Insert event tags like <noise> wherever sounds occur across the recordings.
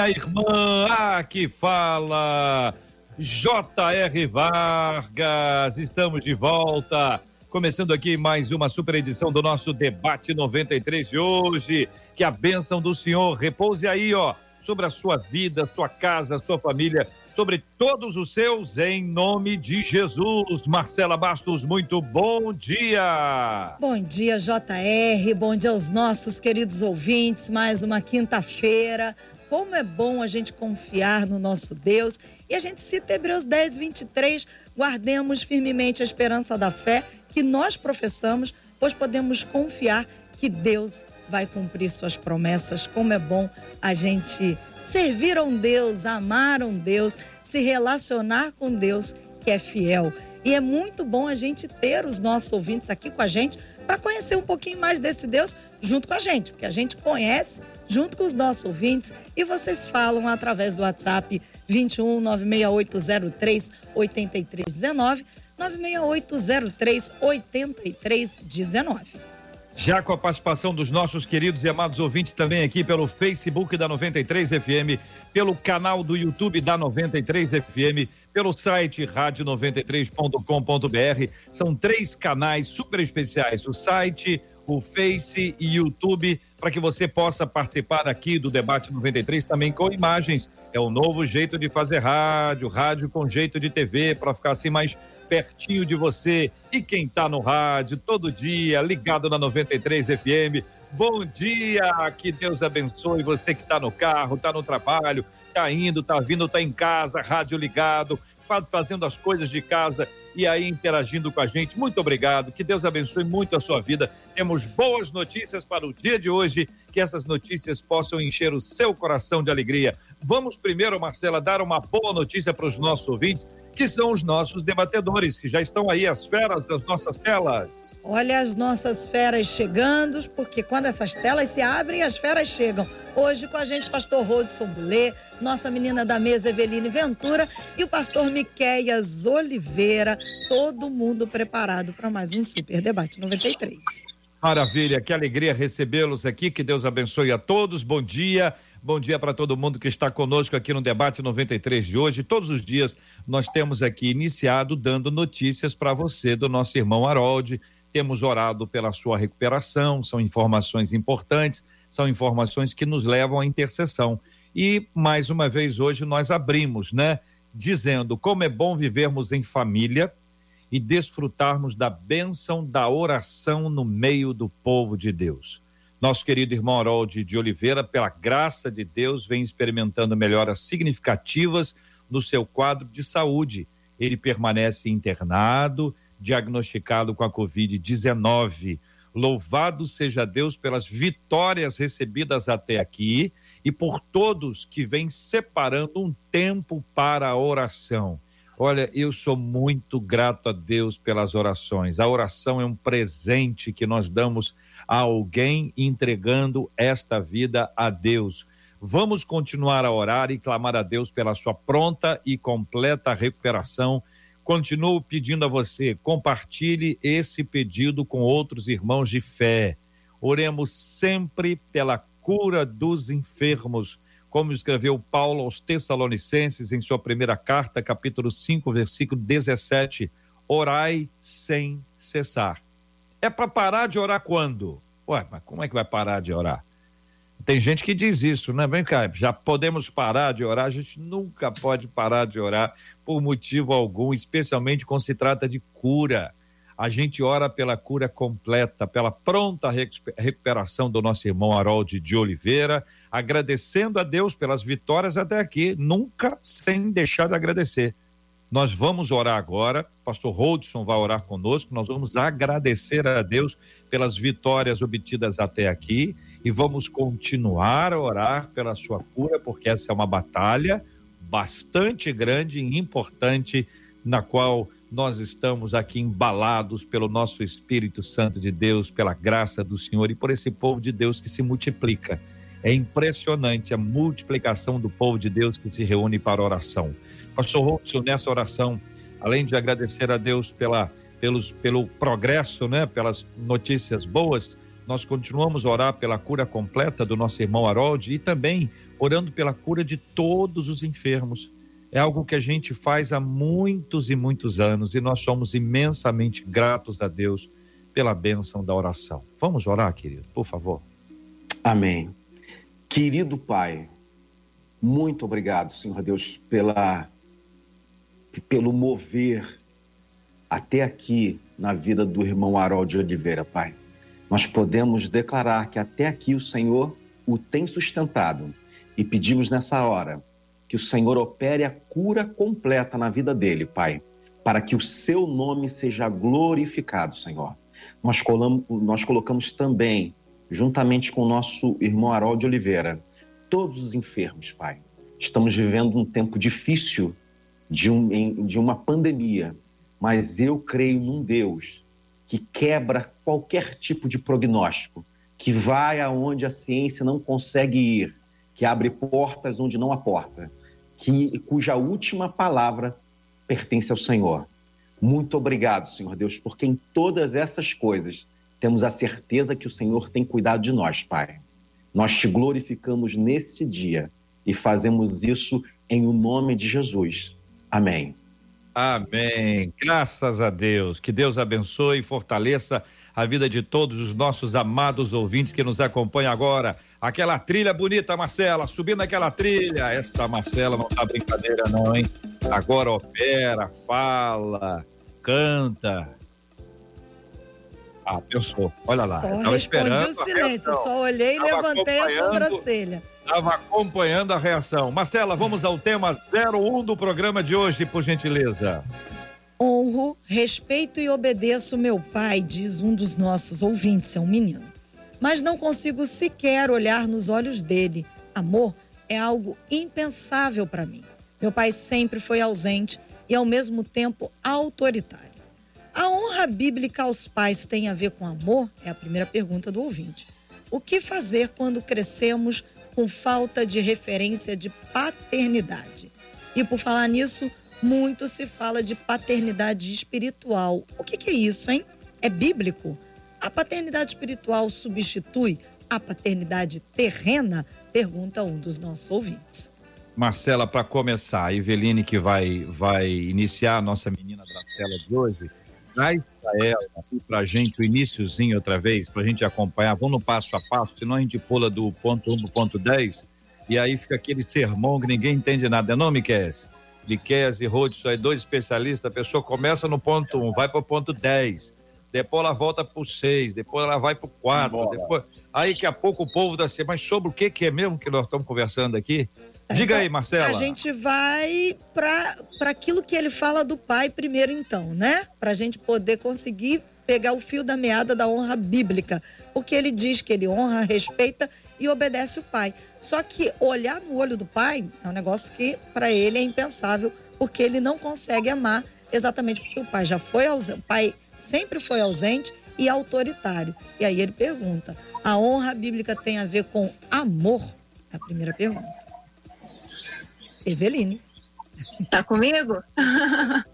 minha irmã! Aqui fala J.R. Vargas. Estamos de volta. Começando aqui mais uma super edição do nosso Debate 93 de hoje. Que a bênção do Senhor repouse aí, ó, sobre a sua vida, sua casa, sua família sobre todos os seus, em nome de Jesus. Marcela Bastos, muito bom dia. Bom dia, JR. Bom dia aos nossos queridos ouvintes. Mais uma quinta-feira. Como é bom a gente confiar no nosso Deus. E a gente cita Hebreus 10, 23. Guardemos firmemente a esperança da fé que nós professamos, pois podemos confiar que Deus vai cumprir suas promessas. Como é bom a gente servir a um Deus, amar um Deus, se relacionar com Deus que é fiel. E é muito bom a gente ter os nossos ouvintes aqui com a gente para conhecer um pouquinho mais desse Deus junto com a gente, porque a gente conhece junto com os nossos ouvintes e vocês falam através do WhatsApp 21 96803 8319 96803 8319. Já com a participação dos nossos queridos e amados ouvintes também aqui pelo Facebook da 93 FM, pelo canal do YouTube da 93 FM, pelo site rádio93.com.br. São três canais super especiais: o site, o Face e YouTube, para que você possa participar aqui do debate 93 também com imagens. É o novo jeito de fazer rádio, rádio com jeito de TV, para ficar assim mais pertinho de você. E quem está no rádio todo dia, ligado na 93 FM, bom dia, que Deus abençoe você que está no carro, está no trabalho, está indo, está vindo, está em casa, rádio ligado, fazendo as coisas de casa e aí interagindo com a gente. Muito obrigado, que Deus abençoe muito a sua vida. Temos boas notícias para o dia de hoje, que essas notícias possam encher o seu coração de alegria. Vamos primeiro, Marcela, dar uma boa notícia para os nossos ouvintes que são os nossos debatedores, que já estão aí as feras das nossas telas. Olha as nossas feras chegando, porque quando essas telas se abrem, as feras chegam. Hoje com a gente, pastor Rodson Bulê, nossa menina da mesa Eveline Ventura e o pastor Miqueias Oliveira, todo mundo preparado para mais um Super Debate 93. Maravilha, que alegria recebê-los aqui, que Deus abençoe a todos, bom dia. Bom dia para todo mundo que está conosco aqui no debate 93 de hoje. Todos os dias nós temos aqui iniciado dando notícias para você do nosso irmão Harold. Temos orado pela sua recuperação, são informações importantes, são informações que nos levam à intercessão. E mais uma vez hoje nós abrimos, né, dizendo como é bom vivermos em família e desfrutarmos da bênção da oração no meio do povo de Deus. Nosso querido irmão Harold de Oliveira, pela graça de Deus, vem experimentando melhoras significativas no seu quadro de saúde. Ele permanece internado, diagnosticado com a Covid-19. Louvado seja Deus pelas vitórias recebidas até aqui e por todos que vêm separando um tempo para a oração. Olha, eu sou muito grato a Deus pelas orações. A oração é um presente que nós damos alguém entregando esta vida a Deus. Vamos continuar a orar e clamar a Deus pela sua pronta e completa recuperação. Continuo pedindo a você, compartilhe esse pedido com outros irmãos de fé. Oremos sempre pela cura dos enfermos, como escreveu Paulo aos Tessalonicenses em sua primeira carta, capítulo 5, versículo 17. Orai sem cessar. É para parar de orar quando? Ué, mas como é que vai parar de orar? Tem gente que diz isso, né? Vem cá, já podemos parar de orar? A gente nunca pode parar de orar por motivo algum, especialmente quando se trata de cura. A gente ora pela cura completa, pela pronta recuperação do nosso irmão Harold de Oliveira, agradecendo a Deus pelas vitórias até aqui, nunca sem deixar de agradecer. Nós vamos orar agora, pastor Rodson vai orar conosco, nós vamos agradecer a Deus pelas vitórias obtidas até aqui e vamos continuar a orar pela sua cura, porque essa é uma batalha bastante grande e importante, na qual nós estamos aqui embalados pelo nosso Espírito Santo de Deus, pela graça do Senhor e por esse povo de Deus que se multiplica. É impressionante a multiplicação do povo de Deus que se reúne para oração. Pastor Robson, nessa oração, além de agradecer a Deus pela, pelos, pelo progresso, né, pelas notícias boas, nós continuamos a orar pela cura completa do nosso irmão Harold e também orando pela cura de todos os enfermos é algo que a gente faz há muitos e muitos anos e nós somos imensamente gratos a Deus pela bênção da oração. Vamos orar, querido, por favor. Amém. Querido Pai, muito obrigado, Senhor Deus, pela pelo mover até aqui na vida do irmão Harold Oliveira, Pai. Nós podemos declarar que até aqui o Senhor o tem sustentado e pedimos nessa hora que o Senhor opere a cura completa na vida dele, Pai, para que o seu nome seja glorificado, Senhor. Nós, nós colocamos também, juntamente com o nosso irmão Harold Oliveira, todos os enfermos, Pai. Estamos vivendo um tempo difícil de, um, de uma pandemia, mas eu creio num Deus que quebra qualquer tipo de prognóstico, que vai aonde a ciência não consegue ir, que abre portas onde não há porta que, cuja última palavra pertence ao Senhor. Muito obrigado, Senhor Deus, porque em todas essas coisas temos a certeza que o Senhor tem cuidado de nós, Pai. Nós te glorificamos neste dia e fazemos isso em o nome de Jesus. Amém. Amém. Graças a Deus. Que Deus abençoe e fortaleça a vida de todos os nossos amados ouvintes que nos acompanham agora Aquela trilha bonita, Marcela, subindo aquela trilha. Essa Marcela não tá brincadeira, não, hein? Agora opera, fala, canta. Ah, pensou. Olha lá. Só tava esperando. o silêncio, só olhei e levantei a sobrancelha. Estava acompanhando a reação. Marcela, vamos ao tema 01 do programa de hoje, por gentileza. Honro, respeito e obedeço meu pai, diz um dos nossos ouvintes, é um menino mas não consigo sequer olhar nos olhos dele. Amor é algo impensável para mim. Meu pai sempre foi ausente e, ao mesmo tempo, autoritário. A honra bíblica aos pais tem a ver com amor? É a primeira pergunta do ouvinte. O que fazer quando crescemos com falta de referência de paternidade? E por falar nisso, muito se fala de paternidade espiritual. O que, que é isso, hein? É bíblico? A paternidade espiritual substitui a paternidade terrena? Pergunta um dos nossos ouvintes. Marcela, para começar, a Eveline que vai, vai iniciar a nossa menina da tela de hoje, traz para ela para a gente o iníciozinho outra vez, para a gente acompanhar. Vamos no passo a passo, senão a gente pula do ponto 1 um para o ponto 10 e aí fica aquele sermão que ninguém entende nada. Não, Miquel? Miquel e Rodson, dois especialistas, a pessoa começa no ponto 1, um, vai para o ponto 10 depois ela volta pro seis, depois ela vai pro quatro, depois... aí que a pouco o povo da assim, mas sobre o que que é mesmo que nós estamos conversando aqui? Diga aí, Marcela. A gente vai para aquilo que ele fala do pai primeiro, então, né? Para a gente poder conseguir pegar o fio da meada da honra bíblica. Porque ele diz que ele honra, respeita e obedece o pai. Só que olhar no olho do pai é um negócio que para ele é impensável, porque ele não consegue amar exatamente porque o pai já foi ausente. O pai sempre foi ausente e autoritário. E aí ele pergunta: a honra bíblica tem a ver com amor? É a primeira pergunta. Eveline. Tá comigo? <laughs>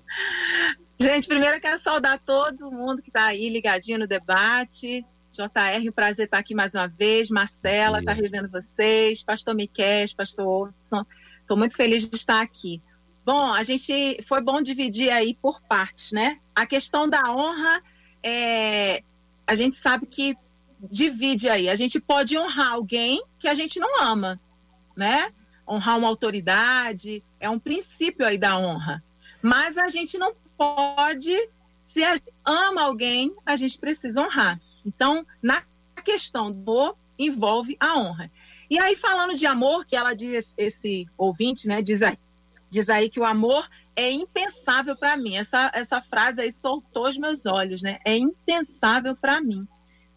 Gente, primeiro eu quero saudar todo mundo que está aí ligadinho no debate. JR, prazer estar aqui mais uma vez. Marcela, está revendo vocês. Pastor Miquel, Pastor Hudson. Estou muito feliz de estar aqui. Bom, a gente foi bom dividir aí por partes, né? A questão da honra, é, a gente sabe que divide aí. A gente pode honrar alguém que a gente não ama, né? Honrar uma autoridade é um princípio aí da honra. Mas a gente não pode, se ama alguém, a gente precisa honrar. Então, na questão do envolve a honra. E aí, falando de amor, que ela diz, esse ouvinte, né, diz aí, diz aí que o amor é impensável para mim. Essa, essa frase aí soltou os meus olhos, né? É impensável para mim.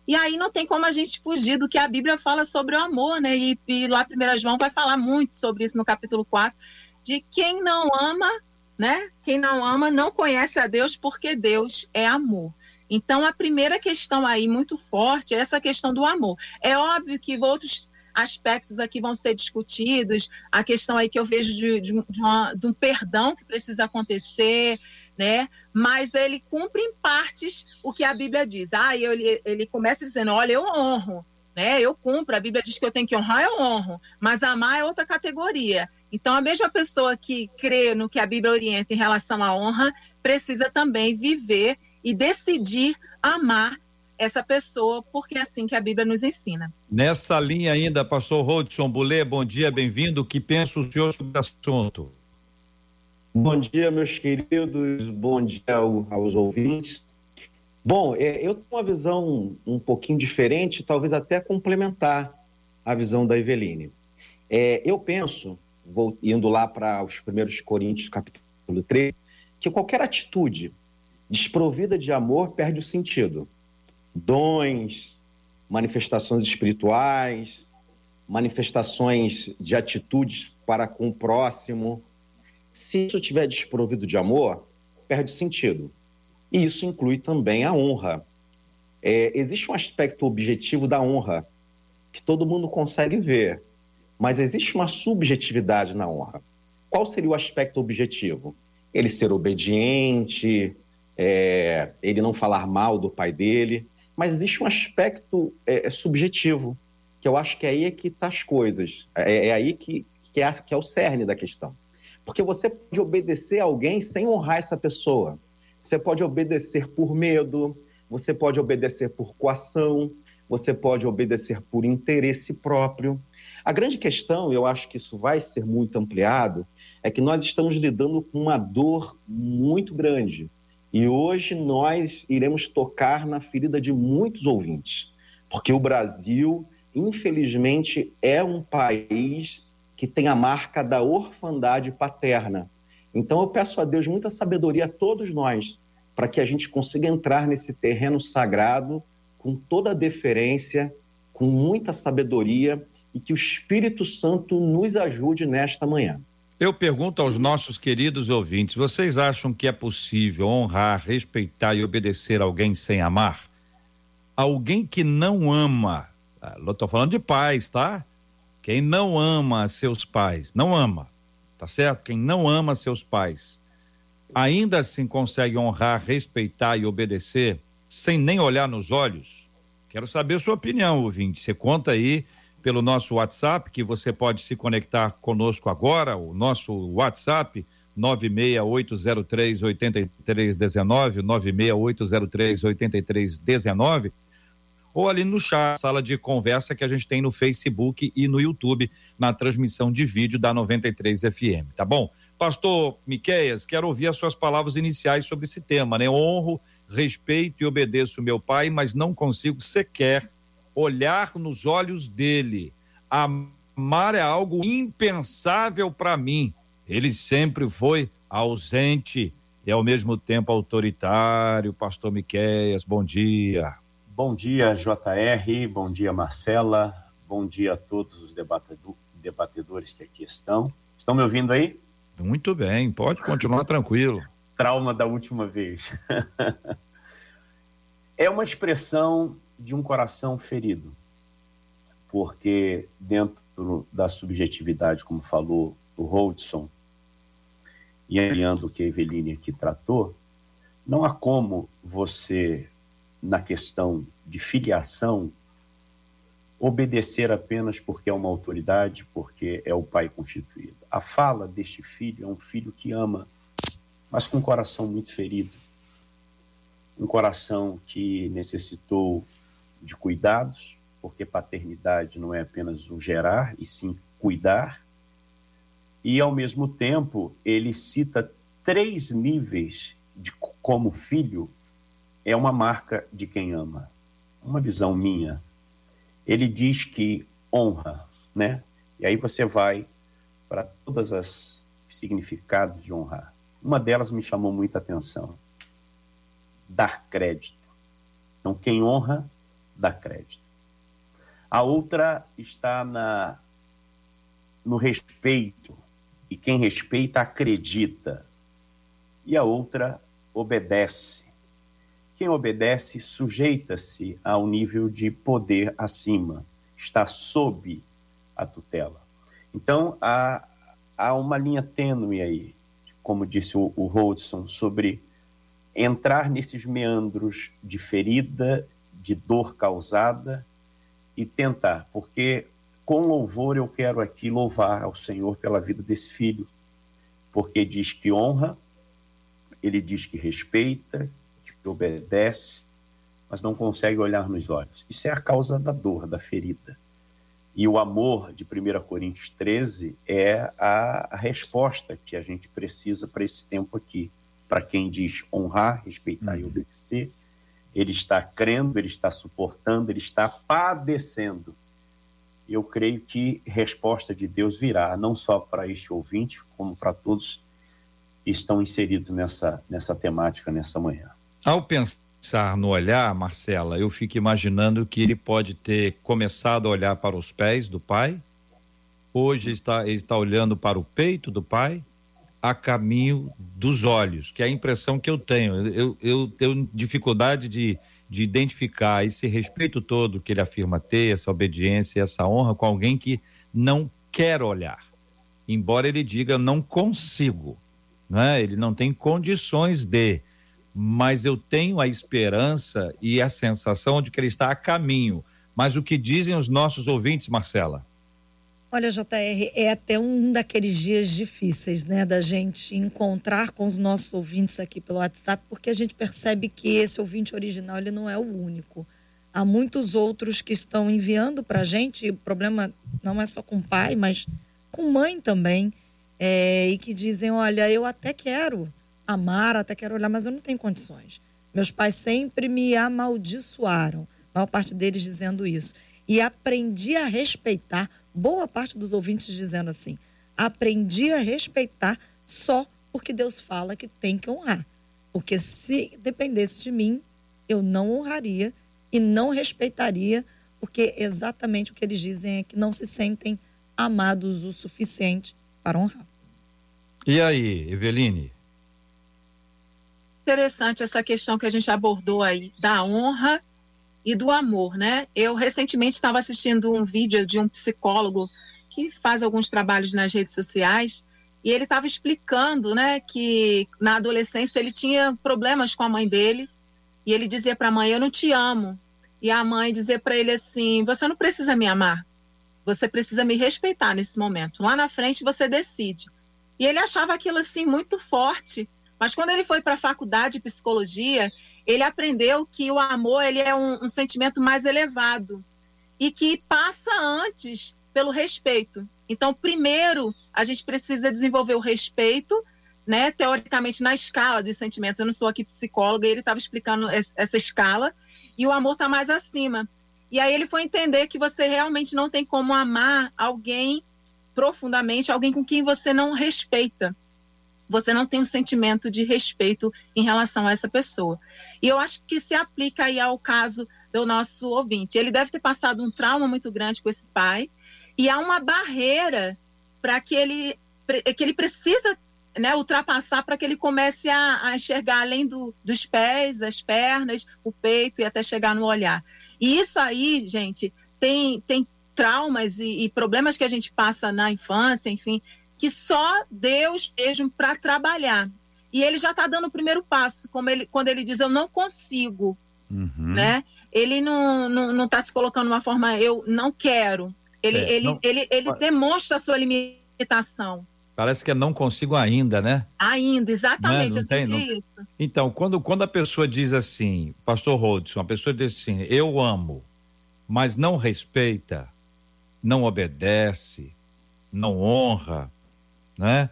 E aí não tem como a gente fugir do que a Bíblia fala sobre o amor, né? E, e lá 1 João vai falar muito sobre isso no capítulo 4, de quem não ama, né? Quem não ama não conhece a Deus porque Deus é amor. Então, a primeira questão aí muito forte é essa questão do amor. É óbvio que outros aspectos aqui vão ser discutidos, a questão aí que eu vejo de, de, de, uma, de um perdão que precisa acontecer, né? Mas ele cumpre em partes o que a Bíblia diz. Ah, ele, ele começa dizendo: olha, eu honro, né? Eu cumpro. A Bíblia diz que eu tenho que honrar, eu honro. Mas amar é outra categoria. Então, a mesma pessoa que crê no que a Bíblia orienta em relação à honra precisa também viver e decidir amar essa pessoa, porque é assim que a Bíblia nos ensina. Nessa linha ainda, pastor Rodson Bulê, bom dia, bem-vindo. O que pensa o senhor sobre o assunto? Bom dia, meus queridos, bom dia aos ouvintes. Bom, é, eu tenho uma visão um pouquinho diferente, talvez até complementar a visão da Eveline. É, eu penso, vou indo lá para os primeiros Coríntios, capítulo 3, que qualquer atitude desprovida de amor perde o sentido. Dons, manifestações espirituais, manifestações de atitudes para com o próximo. Se isso estiver desprovido de amor, perde sentido. E isso inclui também a honra. É, existe um aspecto objetivo da honra que todo mundo consegue ver, mas existe uma subjetividade na honra. Qual seria o aspecto objetivo? Ele ser obediente, é, ele não falar mal do pai dele, mas existe um aspecto é, é subjetivo, que eu acho que é aí é que está as coisas, é, é aí que, que, é, que é o cerne da questão. Porque você pode obedecer a alguém sem honrar essa pessoa. Você pode obedecer por medo, você pode obedecer por coação, você pode obedecer por interesse próprio. A grande questão, eu acho que isso vai ser muito ampliado, é que nós estamos lidando com uma dor muito grande e hoje nós iremos tocar na ferida de muitos ouvintes, porque o Brasil, infelizmente, é um país que tem a marca da orfandade paterna. Então eu peço a Deus muita sabedoria a todos nós, para que a gente consiga entrar nesse terreno sagrado com toda a deferência, com muita sabedoria e que o Espírito Santo nos ajude nesta manhã. Eu pergunto aos nossos queridos ouvintes: vocês acham que é possível honrar, respeitar e obedecer alguém sem amar? Alguém que não ama, eu estou falando de pais, tá? Quem não ama seus pais, não ama, tá certo? Quem não ama seus pais, ainda assim consegue honrar, respeitar e obedecer sem nem olhar nos olhos? Quero saber a sua opinião, ouvinte. Você conta aí pelo nosso WhatsApp, que você pode se conectar conosco agora, o nosso WhatsApp 96803 8319, 96803 8319, ou ali no chat, sala de conversa que a gente tem no Facebook e no YouTube, na transmissão de vídeo da 93 FM, tá bom? Pastor Miqueias, quero ouvir as suas palavras iniciais sobre esse tema, né? Honro, respeito e obedeço meu pai, mas não consigo sequer olhar nos olhos dele. Amar é algo impensável para mim. Ele sempre foi ausente e ao mesmo tempo autoritário. Pastor Miqueias, bom dia. Bom dia, JR, bom dia, Marcela, bom dia a todos os debatedores que aqui estão. Estão me ouvindo aí? Muito bem, pode continuar tranquilo. Trauma da última vez. <laughs> é uma expressão de um coração ferido, porque dentro da subjetividade, como falou o Holdson, e alinhando o que a Eveline aqui tratou, não há como você, na questão de filiação, obedecer apenas porque é uma autoridade, porque é o pai constituído. A fala deste filho é um filho que ama, mas com um coração muito ferido. Um coração que necessitou de cuidados, porque paternidade não é apenas o gerar, e sim cuidar. E, ao mesmo tempo, ele cita três níveis de como filho é uma marca de quem ama. Uma visão minha. Ele diz que honra, né? E aí você vai para todas as significados de honrar. Uma delas me chamou muita atenção. Dar crédito. Então, quem honra dá crédito. A outra está na, no respeito, e quem respeita acredita, e a outra obedece. Quem obedece sujeita-se ao nível de poder acima, está sob a tutela. Então, há, há uma linha tênue aí, como disse o, o Holdson, sobre entrar nesses meandros de ferida, de dor causada e tentar, porque com louvor eu quero aqui louvar ao Senhor pela vida desse filho, porque diz que honra, ele diz que respeita, que obedece, mas não consegue olhar nos olhos. Isso é a causa da dor, da ferida. E o amor de 1 Coríntios 13 é a, resposta que a gente precisa para esse tempo aqui. Para quem diz honrar, respeitar uhum. e obedecer, ele está crendo, ele está suportando, ele está padecendo. Eu creio que resposta de Deus virá, não só para este ouvinte, como para todos que estão inseridos nessa, nessa temática nessa manhã. Ao pensar no olhar, Marcela, eu fico imaginando que ele pode ter começado a olhar para os pés do pai, hoje está, ele está olhando para o peito do pai, a caminho dos olhos, que é a impressão que eu tenho. Eu, eu tenho dificuldade de, de identificar esse respeito todo que ele afirma ter, essa obediência, essa honra com alguém que não quer olhar. Embora ele diga não consigo, né? ele não tem condições de, mas eu tenho a esperança e a sensação de que ele está a caminho. Mas o que dizem os nossos ouvintes, Marcela? Olha, JR, é até um daqueles dias difíceis, né, da gente encontrar com os nossos ouvintes aqui pelo WhatsApp, porque a gente percebe que esse ouvinte original ele não é o único. Há muitos outros que estão enviando para a gente, e o problema não é só com pai, mas com mãe também, é, e que dizem: olha, eu até quero amar, até quero olhar, mas eu não tenho condições. Meus pais sempre me amaldiçoaram, a maior parte deles dizendo isso. E aprendi a respeitar boa parte dos ouvintes dizendo assim: aprendi a respeitar só porque Deus fala que tem que honrar. Porque se dependesse de mim, eu não honraria e não respeitaria, porque exatamente o que eles dizem é que não se sentem amados o suficiente para honrar. E aí, Eveline? Interessante essa questão que a gente abordou aí da honra e do amor, né? Eu recentemente estava assistindo um vídeo de um psicólogo que faz alguns trabalhos nas redes sociais e ele estava explicando, né, que na adolescência ele tinha problemas com a mãe dele e ele dizia para a mãe: "Eu não te amo". E a mãe dizia para ele assim: "Você não precisa me amar. Você precisa me respeitar nesse momento. Lá na frente você decide". E ele achava aquilo assim muito forte, mas quando ele foi para a faculdade de psicologia, ele aprendeu que o amor ele é um, um sentimento mais elevado e que passa antes pelo respeito. Então, primeiro, a gente precisa desenvolver o respeito, né, teoricamente na escala dos sentimentos. Eu não sou aqui psicóloga, ele estava explicando essa escala e o amor está mais acima. E aí ele foi entender que você realmente não tem como amar alguém profundamente, alguém com quem você não respeita você não tem um sentimento de respeito em relação a essa pessoa. E eu acho que se aplica aí ao caso do nosso ouvinte. Ele deve ter passado um trauma muito grande com esse pai e há uma barreira para que ele que ele precisa né, ultrapassar para que ele comece a, a enxergar além do, dos pés, das pernas, o peito e até chegar no olhar. E isso aí, gente, tem, tem traumas e, e problemas que a gente passa na infância, enfim, que só Deus mesmo para trabalhar. E ele já está dando o primeiro passo, como ele, quando ele diz eu não consigo, uhum. né? Ele não está não, não tá se colocando de uma forma eu não quero. Ele, é, ele, não... ele, ele demonstra a sua limitação. Parece que é não consigo ainda, né? Ainda, exatamente, não, é? não tem, não... isso. Então, quando, quando a pessoa diz assim, pastor Rodson, a pessoa diz assim, eu amo, mas não respeita, não obedece, não honra, né?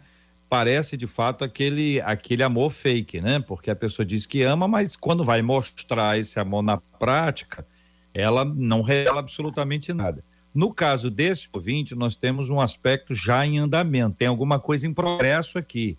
Parece de fato aquele aquele amor fake, né? Porque a pessoa diz que ama, mas quando vai mostrar esse amor na prática, ela não revela absolutamente nada. No caso desse ouvinte, nós temos um aspecto já em andamento, tem alguma coisa em progresso aqui.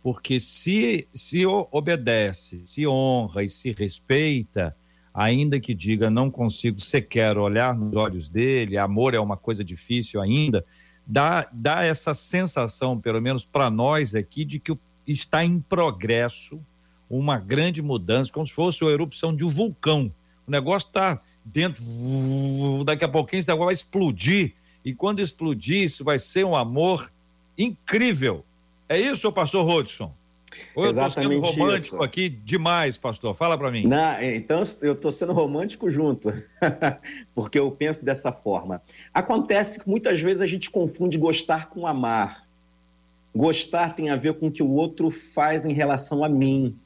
Porque se, se obedece, se honra e se respeita, ainda que diga não consigo sequer olhar nos olhos dele, amor é uma coisa difícil ainda, dá, dá essa sensação, pelo menos para nós aqui, de que está em progresso uma grande mudança, como se fosse a erupção de um vulcão. O negócio está dentro, daqui a pouquinho esse negócio vai explodir. E quando explodir, isso vai ser um amor incrível. É isso, pastor Rodson? Ou eu estou sendo romântico isso. aqui demais, pastor? Fala para mim. Não, então eu estou sendo romântico junto, <laughs> porque eu penso dessa forma. Acontece que muitas vezes a gente confunde gostar com amar. Gostar tem a ver com o que o outro faz em relação a mim.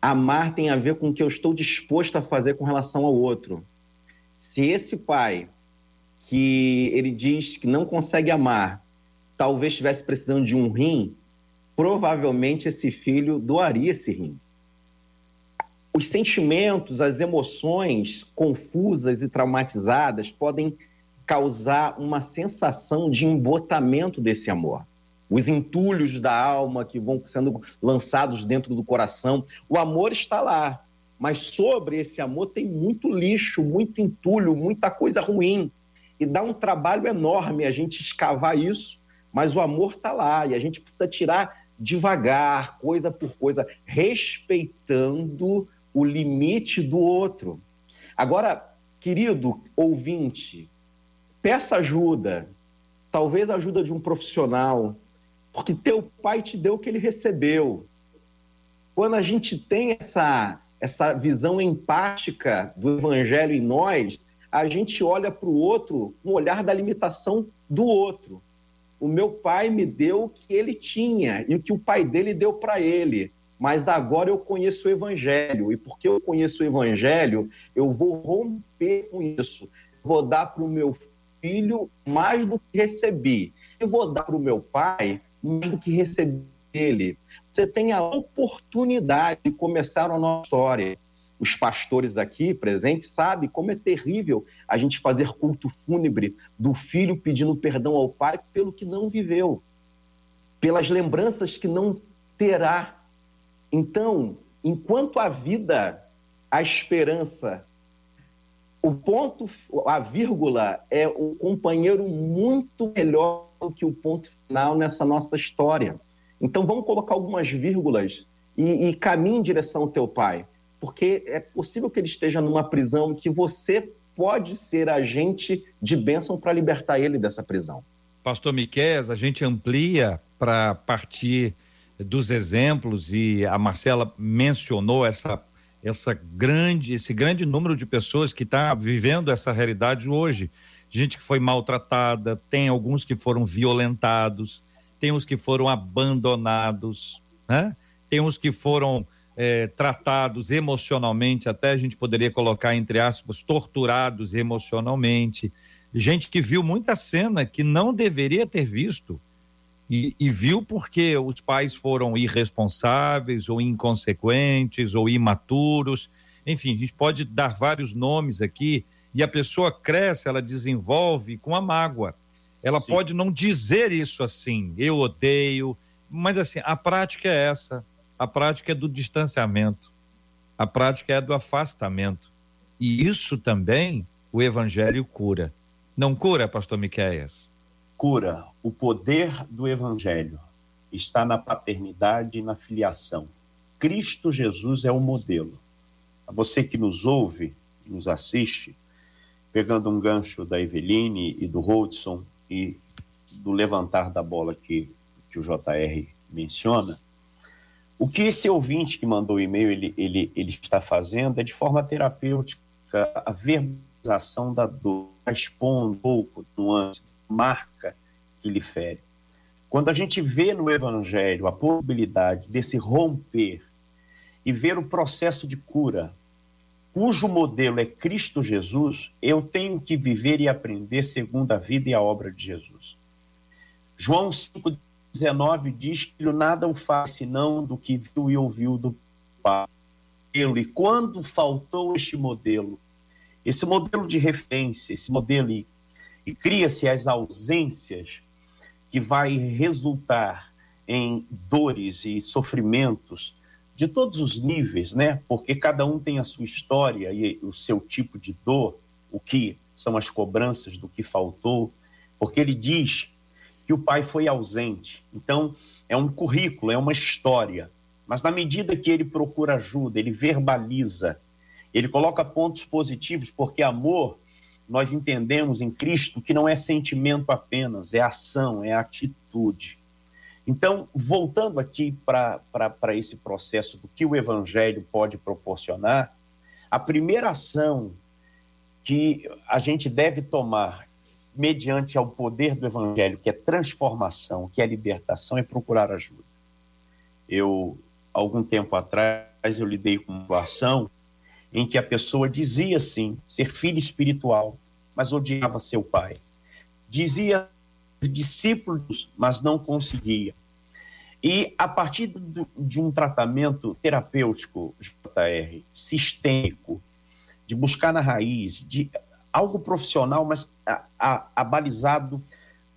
Amar tem a ver com o que eu estou disposto a fazer com relação ao outro. Se esse pai que ele diz que não consegue amar, talvez estivesse precisando de um rim, provavelmente esse filho doaria esse rim. Os sentimentos, as emoções confusas e traumatizadas podem causar uma sensação de embotamento desse amor. Os entulhos da alma que vão sendo lançados dentro do coração. O amor está lá, mas sobre esse amor tem muito lixo, muito entulho, muita coisa ruim. E dá um trabalho enorme a gente escavar isso, mas o amor está lá e a gente precisa tirar devagar, coisa por coisa, respeitando o limite do outro. Agora, querido ouvinte, peça ajuda, talvez ajuda de um profissional, porque teu pai te deu o que ele recebeu. Quando a gente tem essa, essa visão empática do evangelho em nós, a gente olha para o outro o olhar da limitação do outro o meu pai me deu o que ele tinha e o que o pai dele deu para ele. Mas agora eu conheço o evangelho e porque eu conheço o evangelho, eu vou romper com isso. Vou dar para o meu filho mais do que recebi. Eu vou dar para o meu pai mais do que recebi dele. Você tem a oportunidade de começar a nossa história os pastores aqui presentes sabem como é terrível a gente fazer culto fúnebre do filho pedindo perdão ao pai pelo que não viveu, pelas lembranças que não terá. Então, enquanto a vida, a esperança, o ponto, a vírgula é um companheiro muito melhor do que o ponto final nessa nossa história. Então, vamos colocar algumas vírgulas e, e caminhe em direção ao teu pai porque é possível que ele esteja numa prisão que você pode ser agente de bênção para libertar ele dessa prisão. Pastor Miquel, a gente amplia para partir dos exemplos e a Marcela mencionou essa essa grande esse grande número de pessoas que está vivendo essa realidade hoje, gente que foi maltratada, tem alguns que foram violentados, tem os que foram abandonados, né? Tem uns que foram é, tratados emocionalmente, até a gente poderia colocar entre aspas, torturados emocionalmente, gente que viu muita cena que não deveria ter visto e, e viu porque os pais foram irresponsáveis ou inconsequentes ou imaturos, enfim, a gente pode dar vários nomes aqui e a pessoa cresce, ela desenvolve com a mágoa. Ela Sim. pode não dizer isso assim, eu odeio, mas assim, a prática é essa a prática é do distanciamento, a prática é do afastamento. E isso também o evangelho cura. Não cura, pastor Miqueias? Cura. O poder do evangelho está na paternidade e na filiação. Cristo Jesus é o modelo. A você que nos ouve, nos assiste, pegando um gancho da Eveline e do Holdson e do levantar da bola que, que o JR menciona, o que esse ouvinte que mandou o e-mail ele, ele, ele está fazendo é de forma terapêutica a verbalização da dor, expondo um pouco nuance, marca que lhe fere. Quando a gente vê no Evangelho a possibilidade desse romper e ver o processo de cura, cujo modelo é Cristo Jesus, eu tenho que viver e aprender segundo a vida e a obra de Jesus. João 5, 19 diz que nada o faz senão do que viu e ouviu do Pai. E quando faltou este modelo, esse modelo de referência, esse modelo, e, e cria-se as ausências que vai resultar em dores e sofrimentos de todos os níveis, né? Porque cada um tem a sua história e o seu tipo de dor, o que são as cobranças do que faltou, porque ele diz que o pai foi ausente. Então, é um currículo, é uma história. Mas na medida que ele procura ajuda, ele verbaliza, ele coloca pontos positivos, porque amor, nós entendemos em Cristo que não é sentimento apenas, é ação, é atitude. Então, voltando aqui para esse processo do que o Evangelho pode proporcionar, a primeira ação que a gente deve tomar mediante ao poder do Evangelho, que é transformação, que é libertação, é procurar ajuda. Eu, algum tempo atrás, eu lidei com uma situação em que a pessoa dizia sim ser filho espiritual, mas odiava seu pai. Dizia discípulos, mas não conseguia. E a partir do, de um tratamento terapêutico, JR, sistêmico, de buscar na raiz, de algo profissional, mas abalizado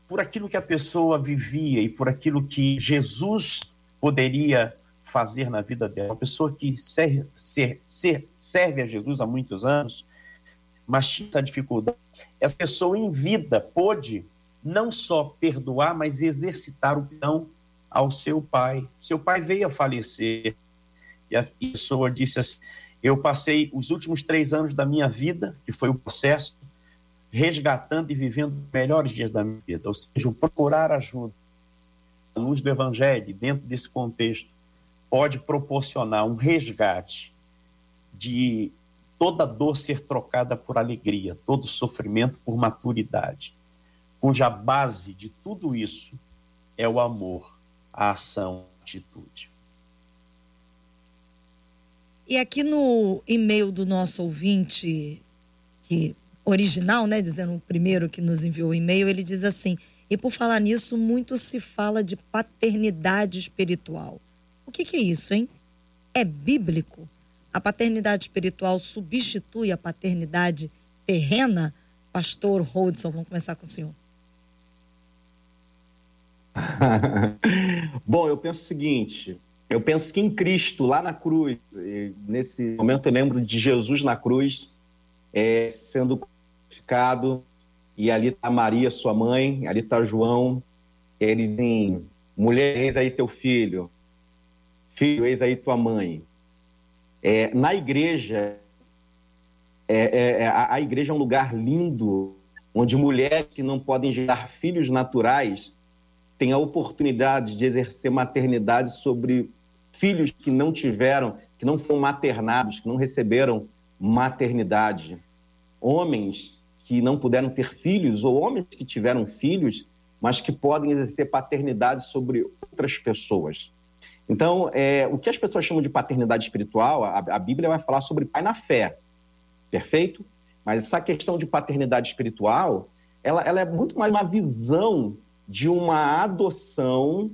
por aquilo que a pessoa vivia e por aquilo que Jesus poderia fazer na vida dela. Uma pessoa que ser, ser, serve a Jesus há muitos anos, mas tinha essa dificuldade. Essa pessoa em vida pôde não só perdoar, mas exercitar o perdão ao seu pai. Seu pai veio a falecer e a pessoa disse assim: Eu passei os últimos três anos da minha vida, que foi o processo, resgatando e vivendo os melhores dias da minha vida. Ou seja, procurar ajuda, à luz do Evangelho, dentro desse contexto, pode proporcionar um resgate de toda dor ser trocada por alegria, todo sofrimento por maturidade, cuja base de tudo isso é o amor, a ação, a atitude. E aqui no e-mail do nosso ouvinte, que original, né, dizendo o primeiro que nos enviou o e-mail, ele diz assim: "E por falar nisso, muito se fala de paternidade espiritual. O que, que é isso, hein? É bíblico? A paternidade espiritual substitui a paternidade terrena? Pastor Rodson, vamos começar com o senhor. <laughs> Bom, eu penso o seguinte: eu penso que em Cristo, lá na cruz, nesse momento eu lembro de Jesus na cruz, é, sendo e ali está Maria, sua mãe, ali está João, ele dizem, mulher, eis aí teu filho, filho, eis aí tua mãe. É, na igreja, é, é, é, a, a, igreja é um lugar lindo, onde mulheres que não podem gerar filhos naturais têm a oportunidade de exercer maternidade sobre filhos que não tiveram, que não foram maternados, que não receberam maternidade. Homens que não puderam ter filhos, ou homens que tiveram filhos, mas que podem exercer paternidade sobre outras pessoas. Então, é, o que as pessoas chamam de paternidade espiritual, a, a Bíblia vai falar sobre pai na fé, perfeito? Mas essa questão de paternidade espiritual, ela, ela é muito mais uma visão de uma adoção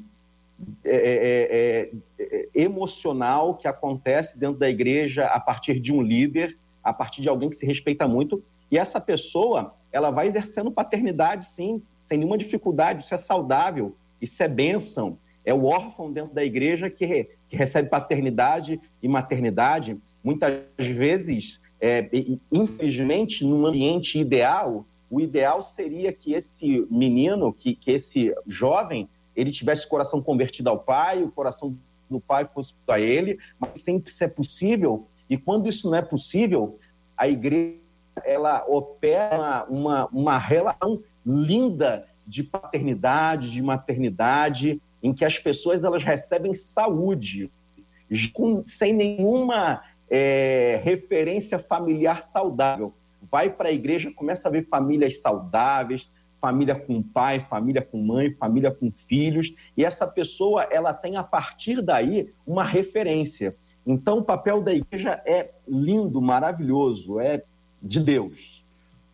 é é, é, é, emocional que acontece dentro da igreja a partir de um líder, a partir de alguém que se respeita muito, e essa pessoa, ela vai exercendo paternidade, sim, sem nenhuma dificuldade, isso é saudável, isso é bênção, é o órfão dentro da igreja que, que recebe paternidade e maternidade. Muitas vezes, é, infelizmente, num ambiente ideal, o ideal seria que esse menino, que, que esse jovem, ele tivesse o coração convertido ao pai, o coração do pai fosse a ele, mas sempre isso é possível. E quando isso não é possível, a igreja ela opera uma, uma relação linda de paternidade, de maternidade, em que as pessoas elas recebem saúde, com, sem nenhuma é, referência familiar saudável. Vai para a igreja, começa a ver famílias saudáveis, família com pai, família com mãe, família com filhos, e essa pessoa ela tem a partir daí uma referência. Então o papel da igreja é lindo, maravilhoso, é de Deus.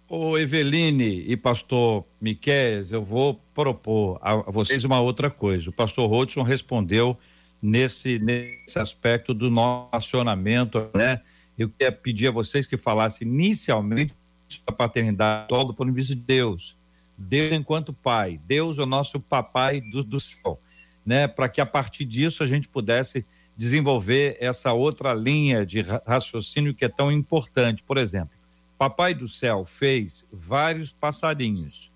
Ô Eveline e pastor Miquel, eu vou propor a vocês uma outra coisa. O pastor Rodson respondeu nesse, nesse aspecto do nosso acionamento, né? Eu queria pedir a vocês que falassem inicialmente a paternidade do ponto de vista de Deus. Deus enquanto pai, Deus é o nosso papai do, do céu, né? Para que a partir disso a gente pudesse desenvolver essa outra linha de raciocínio que é tão importante. Por exemplo, Papai do céu fez vários passarinhos.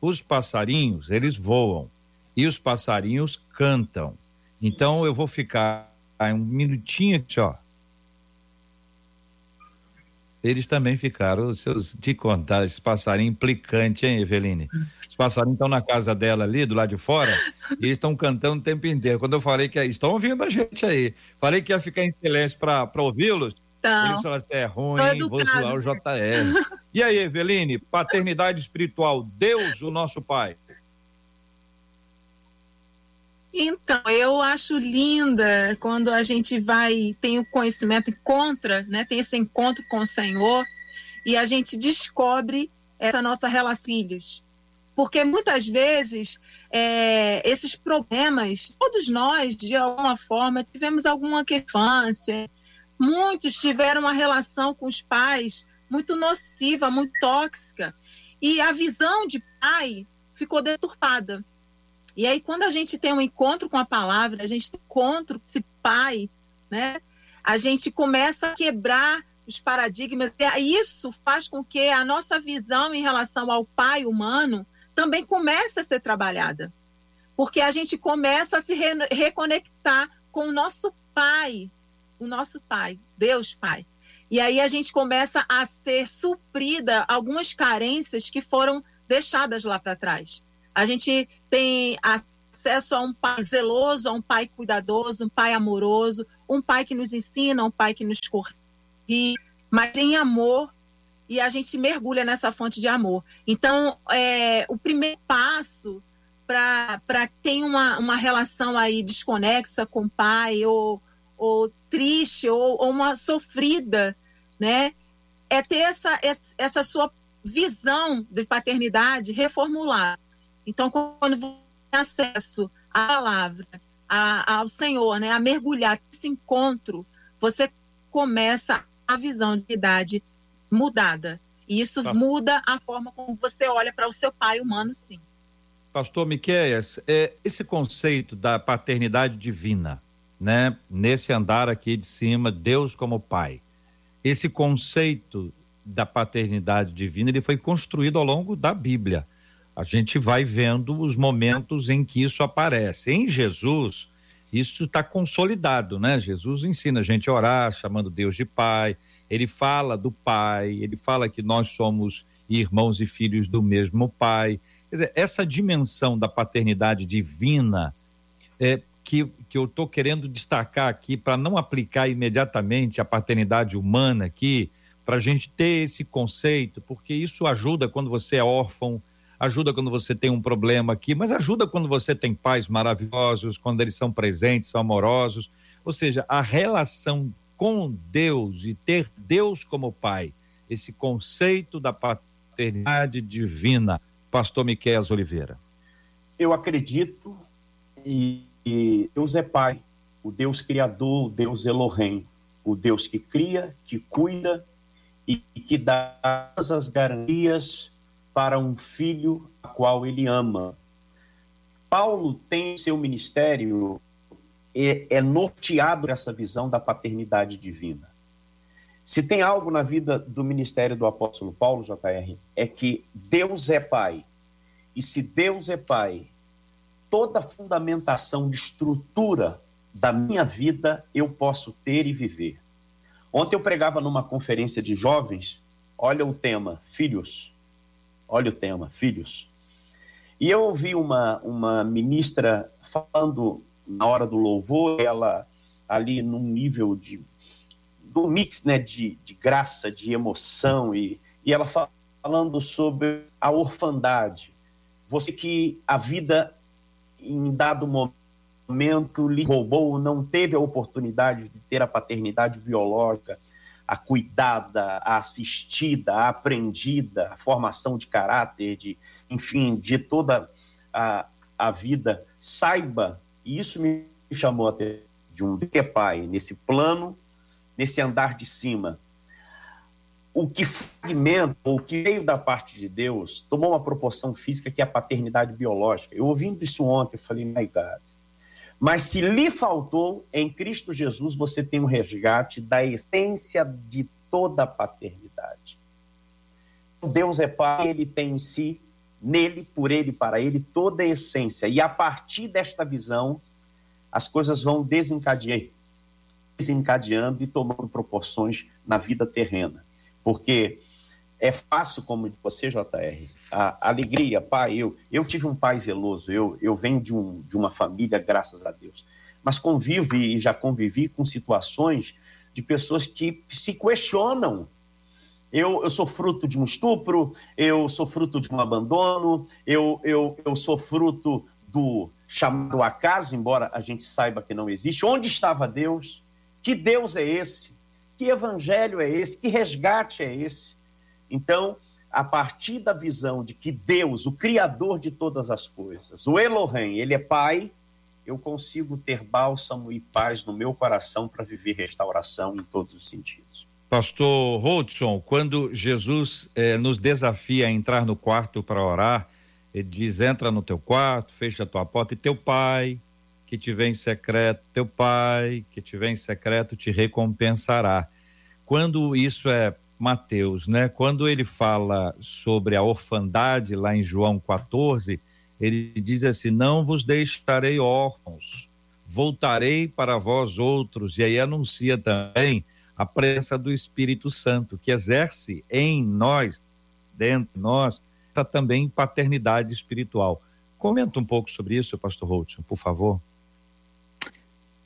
os passarinhos, eles voam e os passarinhos cantam. Então eu vou ficar um minutinho aqui, ó. Eles também ficaram, se eu te contar, esse passarinho implicante, hein, Eveline? Os passarinhos estão na casa dela ali, do lado de fora, e eles estão cantando o tempo inteiro. Quando eu falei que estão ouvindo a gente aí, falei que ia ficar em silêncio para ouvi-los, então, eles falaram assim, é ruim, vou zoar o JR. E aí, Eveline, paternidade espiritual, Deus, o nosso Pai. Então, eu acho linda quando a gente vai, tem o conhecimento, encontra, né, tem esse encontro com o Senhor e a gente descobre essa nossa relação filhos. Porque muitas vezes é, esses problemas, todos nós, de alguma forma, tivemos alguma infância, muitos tiveram uma relação com os pais muito nociva, muito tóxica, e a visão de pai ficou deturpada. E aí, quando a gente tem um encontro com a palavra, a gente tem um encontro com esse pai, né? A gente começa a quebrar os paradigmas. E isso faz com que a nossa visão em relação ao pai humano também comece a ser trabalhada. Porque a gente começa a se re reconectar com o nosso pai, o nosso pai, Deus Pai. E aí a gente começa a ser suprida algumas carências que foram deixadas lá para trás. A gente tem acesso a um pai zeloso, a um pai cuidadoso, um pai amoroso, um pai que nos ensina, um pai que nos corrige, mas em amor, e a gente mergulha nessa fonte de amor. Então, é, o primeiro passo para quem uma, uma relação aí desconexa com o pai, ou, ou triste, ou, ou uma sofrida, né? É ter essa, essa sua visão de paternidade reformular. Então, quando você tem acesso à palavra, a, ao Senhor, né, a mergulhar nesse encontro, você começa a visão de idade mudada. E isso tá. muda a forma como você olha para o seu pai humano, sim. Pastor Miqueias, é, esse conceito da paternidade divina, né? Nesse andar aqui de cima, Deus como pai. Esse conceito da paternidade divina, ele foi construído ao longo da Bíblia a gente vai vendo os momentos em que isso aparece. Em Jesus, isso está consolidado, né? Jesus ensina a gente a orar, chamando Deus de Pai. Ele fala do Pai, ele fala que nós somos irmãos e filhos do mesmo Pai. Quer dizer, essa dimensão da paternidade divina é, que, que eu estou querendo destacar aqui para não aplicar imediatamente a paternidade humana aqui, para a gente ter esse conceito, porque isso ajuda quando você é órfão, ajuda quando você tem um problema aqui, mas ajuda quando você tem pais maravilhosos, quando eles são presentes, são amorosos. Ou seja, a relação com Deus e ter Deus como pai, esse conceito da paternidade divina. Pastor Miquel Oliveira. Eu acredito e, e Deus é pai, o Deus criador, o Deus Elohim, o Deus que cria, que cuida e que dá as garantias para um filho a qual ele ama. Paulo tem seu ministério é, é norteado essa visão da paternidade divina. Se tem algo na vida do ministério do apóstolo Paulo, JR, é que Deus é Pai. E se Deus é Pai, toda a fundamentação de estrutura da minha vida eu posso ter e viver. Ontem eu pregava numa conferência de jovens, olha o tema, filhos. Olha o tema, filhos. E eu ouvi uma, uma ministra falando na hora do louvor, ela ali num nível de do mix né, de, de graça, de emoção, e, e ela falando sobre a orfandade. Você que a vida, em dado momento, lhe roubou, não teve a oportunidade de ter a paternidade biológica, a cuidada, a assistida, a aprendida, a formação de caráter, de, enfim, de toda a, a vida, saiba, e isso me chamou até de um que é pai, nesse plano, nesse andar de cima, o que fragmenta, o que veio da parte de Deus, tomou uma proporção física que é a paternidade biológica. Eu ouvindo isso ontem, eu falei, my God, mas se lhe faltou, em Cristo Jesus você tem um resgate da essência de toda a paternidade. Deus é Pai, ele tem em si nele, por ele, para ele, toda a essência. E a partir desta visão, as coisas vão desencadear, desencadeando e tomando proporções na vida terrena. Porque é fácil, como você, JR, a alegria, pai, eu, eu tive um pai zeloso, eu, eu venho de, um, de uma família, graças a Deus, mas convivo e já convivi com situações de pessoas que se questionam. Eu, eu sou fruto de um estupro, eu sou fruto de um abandono, eu, eu, eu sou fruto do chamado acaso, embora a gente saiba que não existe. Onde estava Deus? Que Deus é esse? Que evangelho é esse? Que resgate é esse? Então, a partir da visão de que Deus, o Criador de todas as coisas, o Elohim, ele é Pai, eu consigo ter bálsamo e paz no meu coração para viver restauração em todos os sentidos. Pastor Rodson, quando Jesus eh, nos desafia a entrar no quarto para orar, ele diz: entra no teu quarto, fecha a tua porta, e teu pai que te vem em secreto, teu pai que te vem em secreto te recompensará. Quando isso é Mateus, né? Quando ele fala sobre a orfandade lá em João 14, ele diz assim: Não vos deixarei órfãos, voltarei para vós outros. E aí anuncia também a presença do Espírito Santo, que exerce em nós, dentro de nós, também paternidade espiritual. Comenta um pouco sobre isso, pastor Hudson, por favor.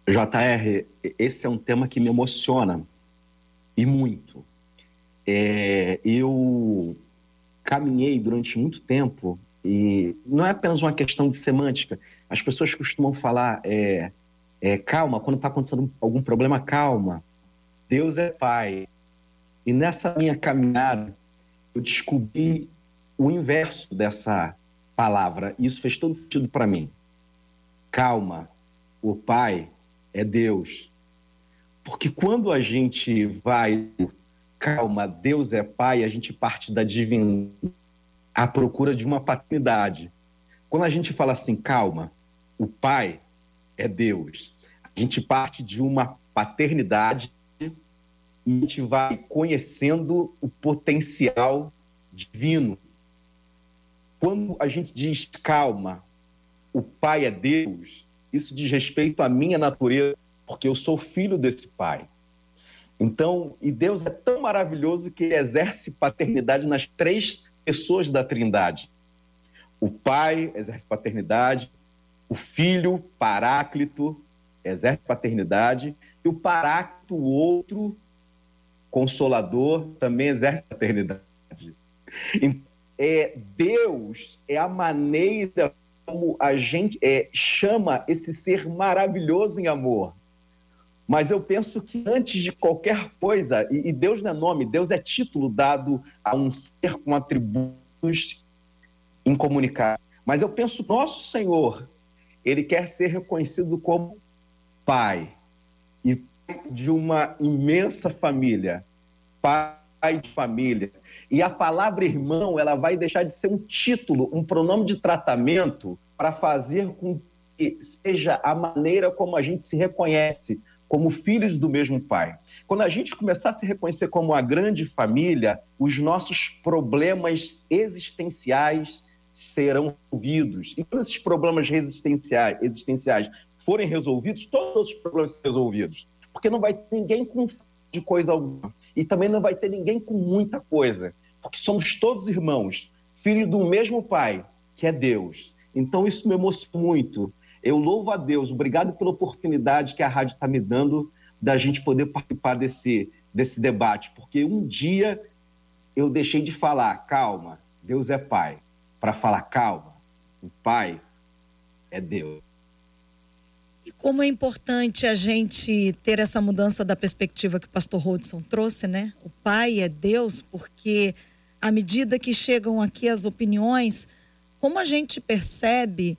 JR, esse é um tema que me emociona e muito é, eu caminhei durante muito tempo e não é apenas uma questão de semântica. As pessoas costumam falar, é, é calma, quando está acontecendo algum problema, calma. Deus é Pai. E nessa minha caminhada, eu descobri o inverso dessa palavra. E isso fez todo sentido para mim. Calma, o Pai é Deus. Porque quando a gente vai calma, Deus é pai, a gente parte da divindade à procura de uma paternidade. Quando a gente fala assim, calma, o pai é Deus, a gente parte de uma paternidade e a gente vai conhecendo o potencial divino. Quando a gente diz calma, o pai é Deus, isso diz respeito à minha natureza, porque eu sou filho desse pai. Então, e Deus é tão maravilhoso que ele exerce paternidade nas três pessoas da Trindade. O Pai exerce paternidade, o Filho, Paráclito, exerce paternidade, e o Paráclito, o outro, Consolador, também exerce paternidade. É, Deus é a maneira como a gente é, chama esse ser maravilhoso em amor. Mas eu penso que antes de qualquer coisa, e, Deus não é nome, Deus é título dado a um ser com atributos incomunicáveis. Mas eu penso, nosso Senhor, ele quer ser reconhecido como Pai, e de uma imensa família, pai de família. E a palavra irmão, ela vai deixar de ser um título, um pronome de tratamento para fazer com que seja a maneira como a gente se reconhece como filhos do mesmo pai. Quando a gente começar a se reconhecer como uma grande família, os nossos problemas existenciais serão resolvidos. E quando esses problemas existenciais, existenciais forem resolvidos, todos os problemas serão resolvidos. Porque não vai ter ninguém com de coisa alguma. E também não vai ter ninguém com muita coisa. Porque somos todos irmãos, filhos do mesmo pai, que é Deus. Então isso me emociona muito. Eu louvo a Deus, obrigado pela oportunidade que a rádio está me dando da gente poder participar desse, desse debate, porque um dia eu deixei de falar, calma, Deus é Pai, para falar, calma, o Pai é Deus. E como é importante a gente ter essa mudança da perspectiva que o pastor Rodson trouxe, né? O Pai é Deus, porque à medida que chegam aqui as opiniões, como a gente percebe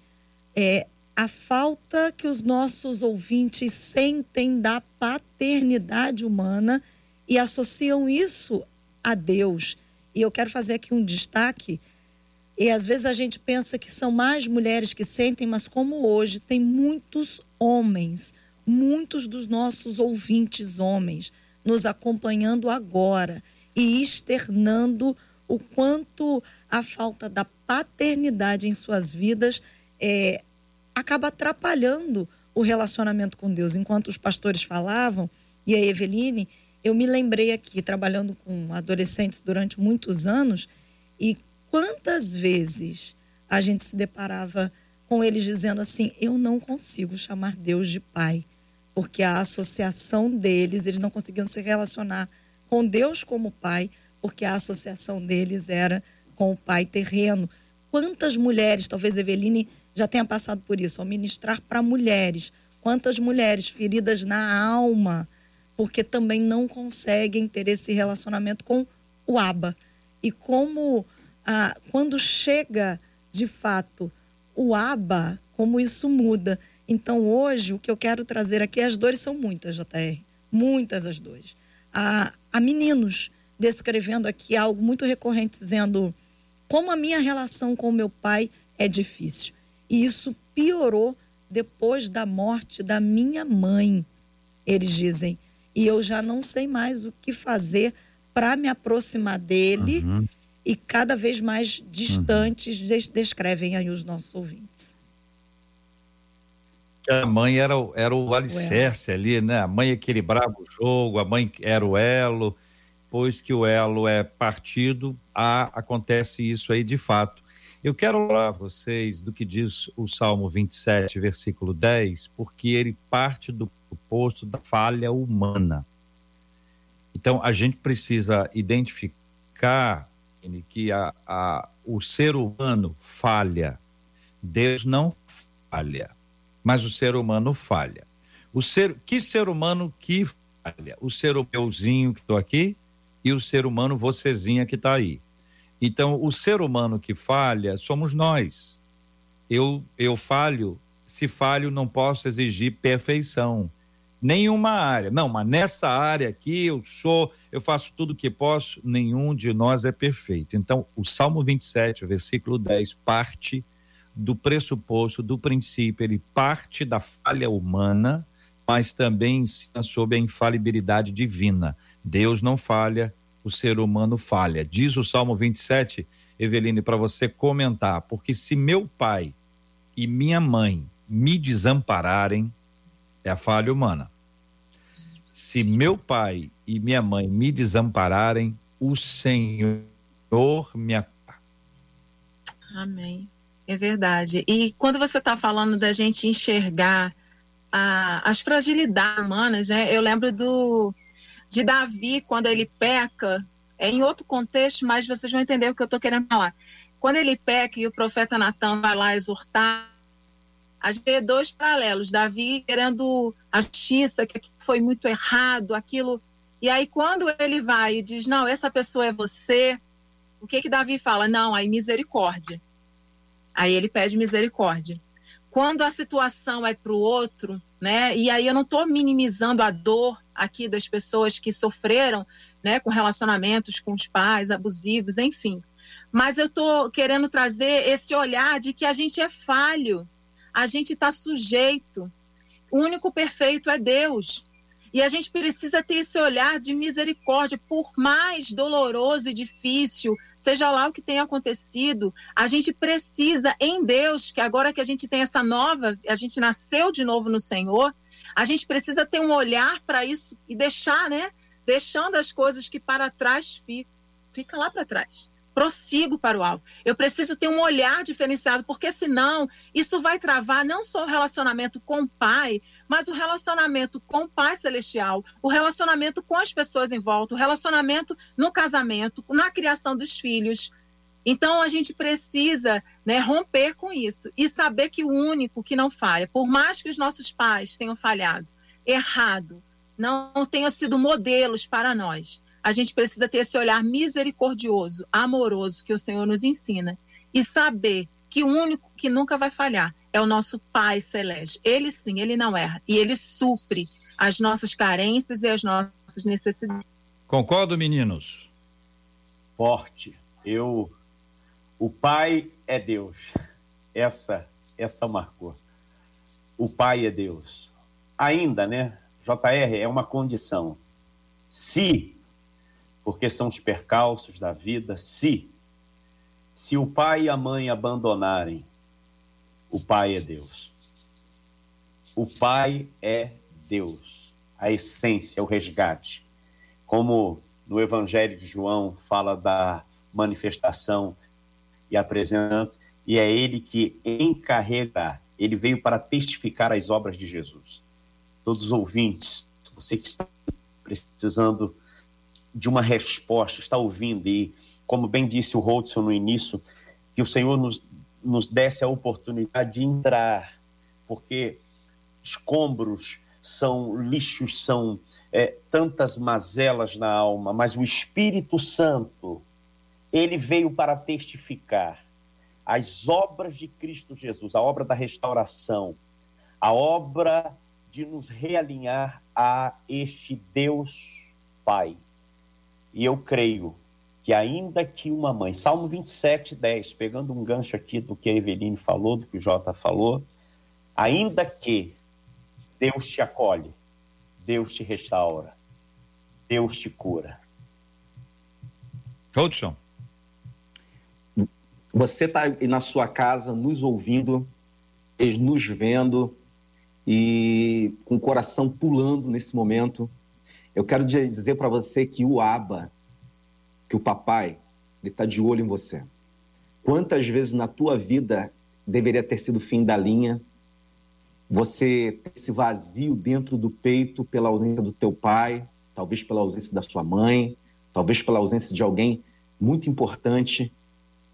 é, a falta que os nossos ouvintes sentem da paternidade humana e associam isso a Deus. E eu quero fazer aqui um destaque. E às vezes a gente pensa que são mais mulheres que sentem, mas como hoje tem muitos homens, muitos dos nossos ouvintes homens nos acompanhando agora e externando o quanto a falta da paternidade em suas vidas é, acaba atrapalhando o relacionamento com Deus. Enquanto os pastores falavam, e a Eveline, eu me lembrei aqui, trabalhando com adolescentes durante muitos anos, e quantas vezes a gente se deparava com eles dizendo assim: Eu não consigo chamar Deus de pai, porque a associação deles, eles não conseguiam se relacionar com Deus como pai, porque a associação deles era com o pai terreno. Quantas mulheres, talvez Eveline já tenha passado por isso, ao ministrar para mulheres, quantas mulheres feridas na alma, porque também não conseguem ter esse relacionamento com o Aba. E como ah, quando chega de fato o aba, como isso muda. Então, hoje, o que eu quero trazer aqui, as dores são muitas, JR. Muitas as dores. Há, há meninos descrevendo aqui algo muito recorrente, dizendo como a minha relação com o meu pai é difícil. E isso piorou depois da morte da minha mãe, eles dizem. E eu já não sei mais o que fazer para me aproximar dele uhum e cada vez mais distantes descrevem aí os nossos ouvintes. A mãe era, era o alicerce ali, né? A mãe equilibrava o jogo, a mãe era o elo. Pois que o elo é partido, a, acontece isso aí de fato. Eu quero falar a vocês do que diz o Salmo 27, versículo 10, porque ele parte do posto da falha humana. Então, a gente precisa identificar que a, a, o ser humano falha. Deus não falha, mas o ser humano falha. O ser, que ser humano que falha? O ser humanozinho que estou aqui e o ser humano vocêzinha que está aí. Então, o ser humano que falha somos nós. Eu, eu falho, se falho, não posso exigir perfeição nenhuma área. Não, mas nessa área aqui eu sou, eu faço tudo que posso, nenhum de nós é perfeito. Então, o Salmo 27, versículo 10, parte do pressuposto, do princípio, ele parte da falha humana, mas também ensina sobre a infalibilidade divina. Deus não falha, o ser humano falha. Diz o Salmo 27, Eveline, para você comentar, porque se meu pai e minha mãe me desampararem, é a falha humana. Se meu pai e minha mãe me desampararem, o Senhor me Amém. É verdade. E quando você está falando da gente enxergar a, as fragilidades humanas, né? Eu lembro do de Davi quando ele peca, é em outro contexto, mas vocês vão entender o que eu estou querendo falar. Quando ele peca e o profeta Natan vai lá exortar a gente vê dois paralelos. Davi querendo a justiça, que foi muito errado, aquilo. E aí, quando ele vai e diz, não, essa pessoa é você, o que que Davi fala? Não, aí misericórdia. Aí ele pede misericórdia. Quando a situação é para o outro, né? E aí eu não estou minimizando a dor aqui das pessoas que sofreram, né? Com relacionamentos com os pais abusivos, enfim. Mas eu estou querendo trazer esse olhar de que a gente é falho, a gente está sujeito. O único perfeito é Deus. E a gente precisa ter esse olhar de misericórdia, por mais doloroso e difícil, seja lá o que tenha acontecido, a gente precisa em Deus, que agora que a gente tem essa nova, a gente nasceu de novo no Senhor, a gente precisa ter um olhar para isso e deixar, né? Deixando as coisas que para trás ficam, fica lá para trás prossigo para o alvo. Eu preciso ter um olhar diferenciado, porque senão isso vai travar não só o relacionamento com o pai, mas o relacionamento com o Pai Celestial, o relacionamento com as pessoas em volta, o relacionamento no casamento, na criação dos filhos. Então a gente precisa né, romper com isso e saber que o único que não falha, por mais que os nossos pais tenham falhado, errado, não tenham sido modelos para nós, a gente precisa ter esse olhar misericordioso, amoroso que o Senhor nos ensina e saber que o único que nunca vai falhar é o nosso Pai Celeste. Ele sim, ele não erra e ele supre as nossas carências e as nossas necessidades. Concordo, meninos? Forte. Eu o Pai é Deus. Essa essa marcou. O Pai é Deus. Ainda, né? JR é uma condição. Se porque são os percalços da vida. Se, se o pai e a mãe abandonarem, o pai é Deus. O pai é Deus, a essência, o resgate. Como no Evangelho de João fala da manifestação e apresenta, e é ele que encarrega, ele veio para testificar as obras de Jesus. Todos os ouvintes, você que está precisando de uma resposta, está ouvindo, e como bem disse o Holdson no início, que o Senhor nos, nos desse a oportunidade de entrar, porque escombros são lixos, são é, tantas mazelas na alma, mas o Espírito Santo, ele veio para testificar as obras de Cristo Jesus, a obra da restauração, a obra de nos realinhar a este Deus Pai. E eu creio que ainda que uma mãe, Salmo 27, 10, pegando um gancho aqui do que a Eveline falou, do que o Jota falou, ainda que Deus te acolhe, Deus te restaura, Deus te cura. Hudson. Você está aí na sua casa nos ouvindo, nos vendo e com o coração pulando nesse momento. Eu quero dizer para você que o Aba, que o papai, ele está de olho em você. Quantas vezes na tua vida deveria ter sido fim da linha, você ter esse vazio dentro do peito pela ausência do teu pai, talvez pela ausência da sua mãe, talvez pela ausência de alguém muito importante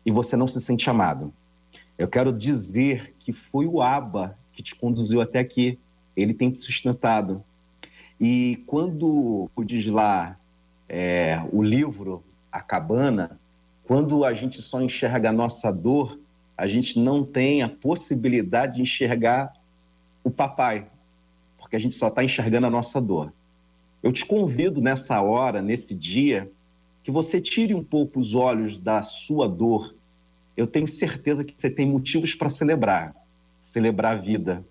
e você não se sente amado. Eu quero dizer que foi o Aba que te conduziu até aqui. Ele tem te sustentado. E quando diz lá é, o livro A Cabana, quando a gente só enxerga a nossa dor, a gente não tem a possibilidade de enxergar o papai, porque a gente só está enxergando a nossa dor. Eu te convido nessa hora, nesse dia, que você tire um pouco os olhos da sua dor. Eu tenho certeza que você tem motivos para celebrar celebrar a vida.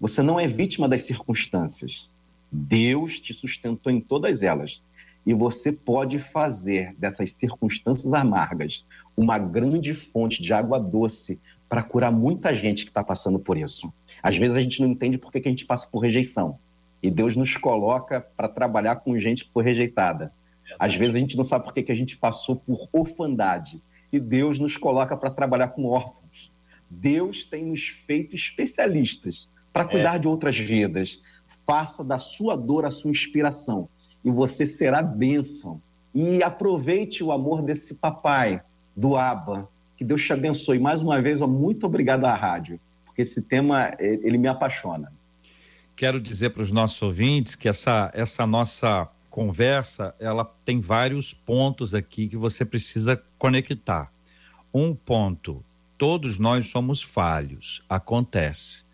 Você não é vítima das circunstâncias. Deus te sustentou em todas elas. E você pode fazer dessas circunstâncias amargas uma grande fonte de água doce para curar muita gente que está passando por isso. Às vezes a gente não entende por que, que a gente passa por rejeição. E Deus nos coloca para trabalhar com gente que foi rejeitada. Às vezes a gente não sabe por que, a gente passou por orfandade. E Deus nos coloca para trabalhar com órfãos. Deus tem nos feito especialistas para cuidar é. de outras vidas. Faça da sua dor a sua inspiração e você será bênção. E aproveite o amor desse papai, do Aba. Que Deus te abençoe. Mais uma vez, muito obrigado à rádio porque esse tema ele me apaixona. Quero dizer para os nossos ouvintes que essa, essa nossa conversa ela tem vários pontos aqui que você precisa conectar. Um ponto: todos nós somos falhos, acontece.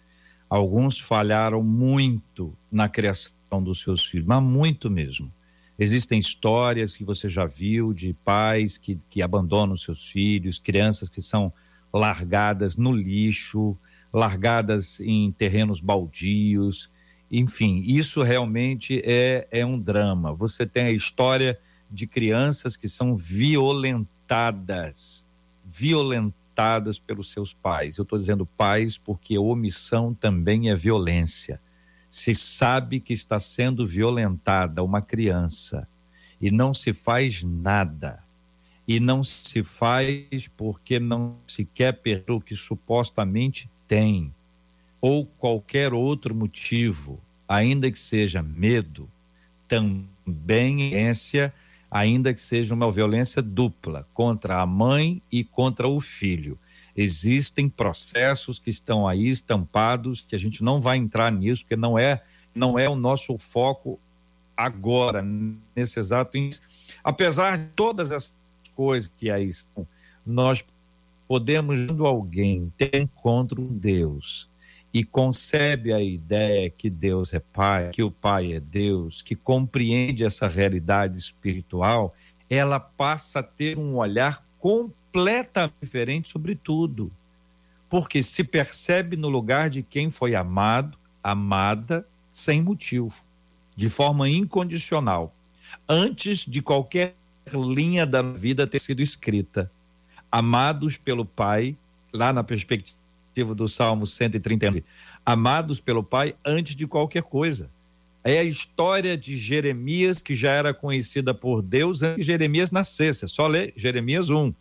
Alguns falharam muito na criação dos seus filhos, mas muito mesmo. Existem histórias que você já viu de pais que, que abandonam seus filhos, crianças que são largadas no lixo, largadas em terrenos baldios. Enfim, isso realmente é, é um drama. Você tem a história de crianças que são violentadas, violentadas pelos seus pais. Eu estou dizendo pais porque omissão também é violência. Se sabe que está sendo violentada uma criança e não se faz nada, e não se faz porque não se quer perder o que supostamente tem, ou qualquer outro motivo, ainda que seja medo, também violência, ainda que seja uma violência dupla contra a mãe e contra o filho. Existem processos que estão aí estampados que a gente não vai entrar nisso, porque não é não é o nosso foco agora nesse exato apesar de todas as coisas que aí estão, nós podemos, quando alguém tem encontro com Deus e concebe a ideia que Deus é Pai, que o Pai é Deus, que compreende essa realidade espiritual, ela passa a ter um olhar completamente diferente sobre tudo. Porque se percebe no lugar de quem foi amado, amada, sem motivo, de forma incondicional. Antes de qualquer linha da vida ter sido escrita. Amados pelo Pai, lá na perspectiva do Salmo 139, amados pelo Pai antes de qualquer coisa. É a história de Jeremias, que já era conhecida por Deus antes que Jeremias nascesse. É só ler Jeremias 1.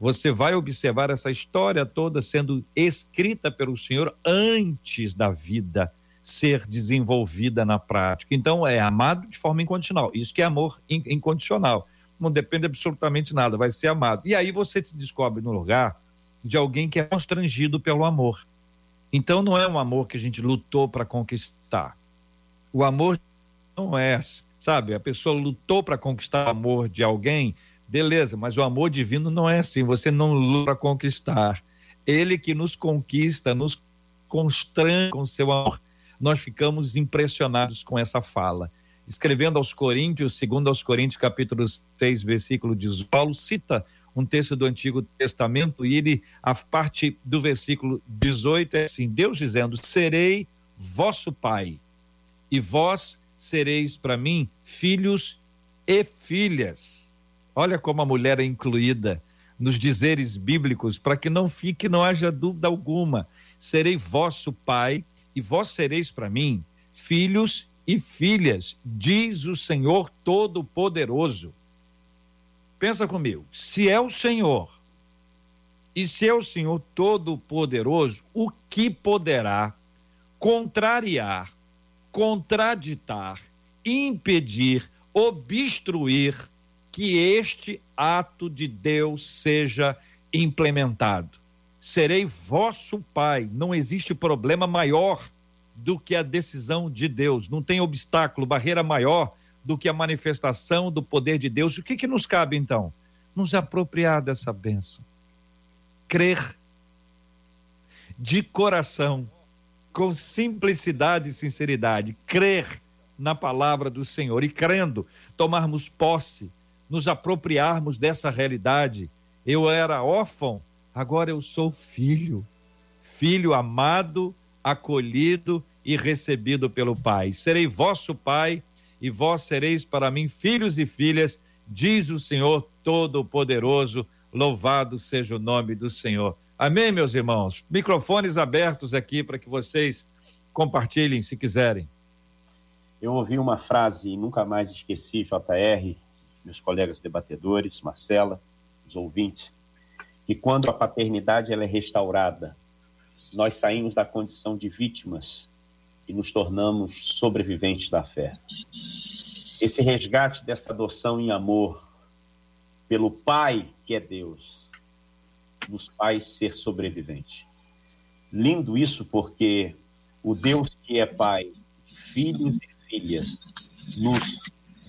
Você vai observar essa história toda sendo escrita pelo Senhor antes da vida ser desenvolvida na prática. Então, é amado de forma incondicional. Isso que é amor incondicional. Não depende absolutamente nada, vai ser amado. E aí você se descobre no lugar de alguém que é constrangido pelo amor. Então, não é um amor que a gente lutou para conquistar o amor não é, sabe? A pessoa lutou para conquistar o amor de alguém, beleza, mas o amor divino não é assim. Você não luta para conquistar. Ele que nos conquista, nos constrange com seu amor. Nós ficamos impressionados com essa fala. Escrevendo aos Coríntios, segundo aos Coríntios, capítulo 6, versículo 18, Paulo cita um texto do Antigo Testamento e ele, a parte do versículo 18 é assim: Deus dizendo: Serei vosso pai e vós sereis para mim filhos e filhas. Olha como a mulher é incluída nos dizeres bíblicos, para que não fique, não haja dúvida alguma. Serei vosso pai e vós sereis para mim filhos e filhas, diz o Senhor Todo-Poderoso. Pensa comigo, se é o Senhor e se é o Senhor Todo-Poderoso, o que poderá contrariar contraditar, impedir, obstruir que este ato de Deus seja implementado. Serei vosso pai. Não existe problema maior do que a decisão de Deus. Não tem obstáculo, barreira maior do que a manifestação do poder de Deus. O que, que nos cabe então? Nos apropriar dessa bênção. Crer de coração com simplicidade e sinceridade, crer na palavra do Senhor e crendo, tomarmos posse, nos apropriarmos dessa realidade. Eu era órfão, agora eu sou filho, filho amado, acolhido e recebido pelo Pai. Serei vosso Pai e vós sereis para mim filhos e filhas, diz o Senhor Todo-Poderoso. Louvado seja o nome do Senhor. Amém, meus irmãos? Microfones abertos aqui para que vocês compartilhem se quiserem. Eu ouvi uma frase e nunca mais esqueci, JR, meus colegas debatedores, Marcela, os ouvintes, que quando a paternidade ela é restaurada, nós saímos da condição de vítimas e nos tornamos sobreviventes da fé. Esse resgate dessa adoção em amor pelo Pai que é Deus, nos faz ser sobrevivente. Lindo isso porque o Deus que é Pai de filhos e filhas nos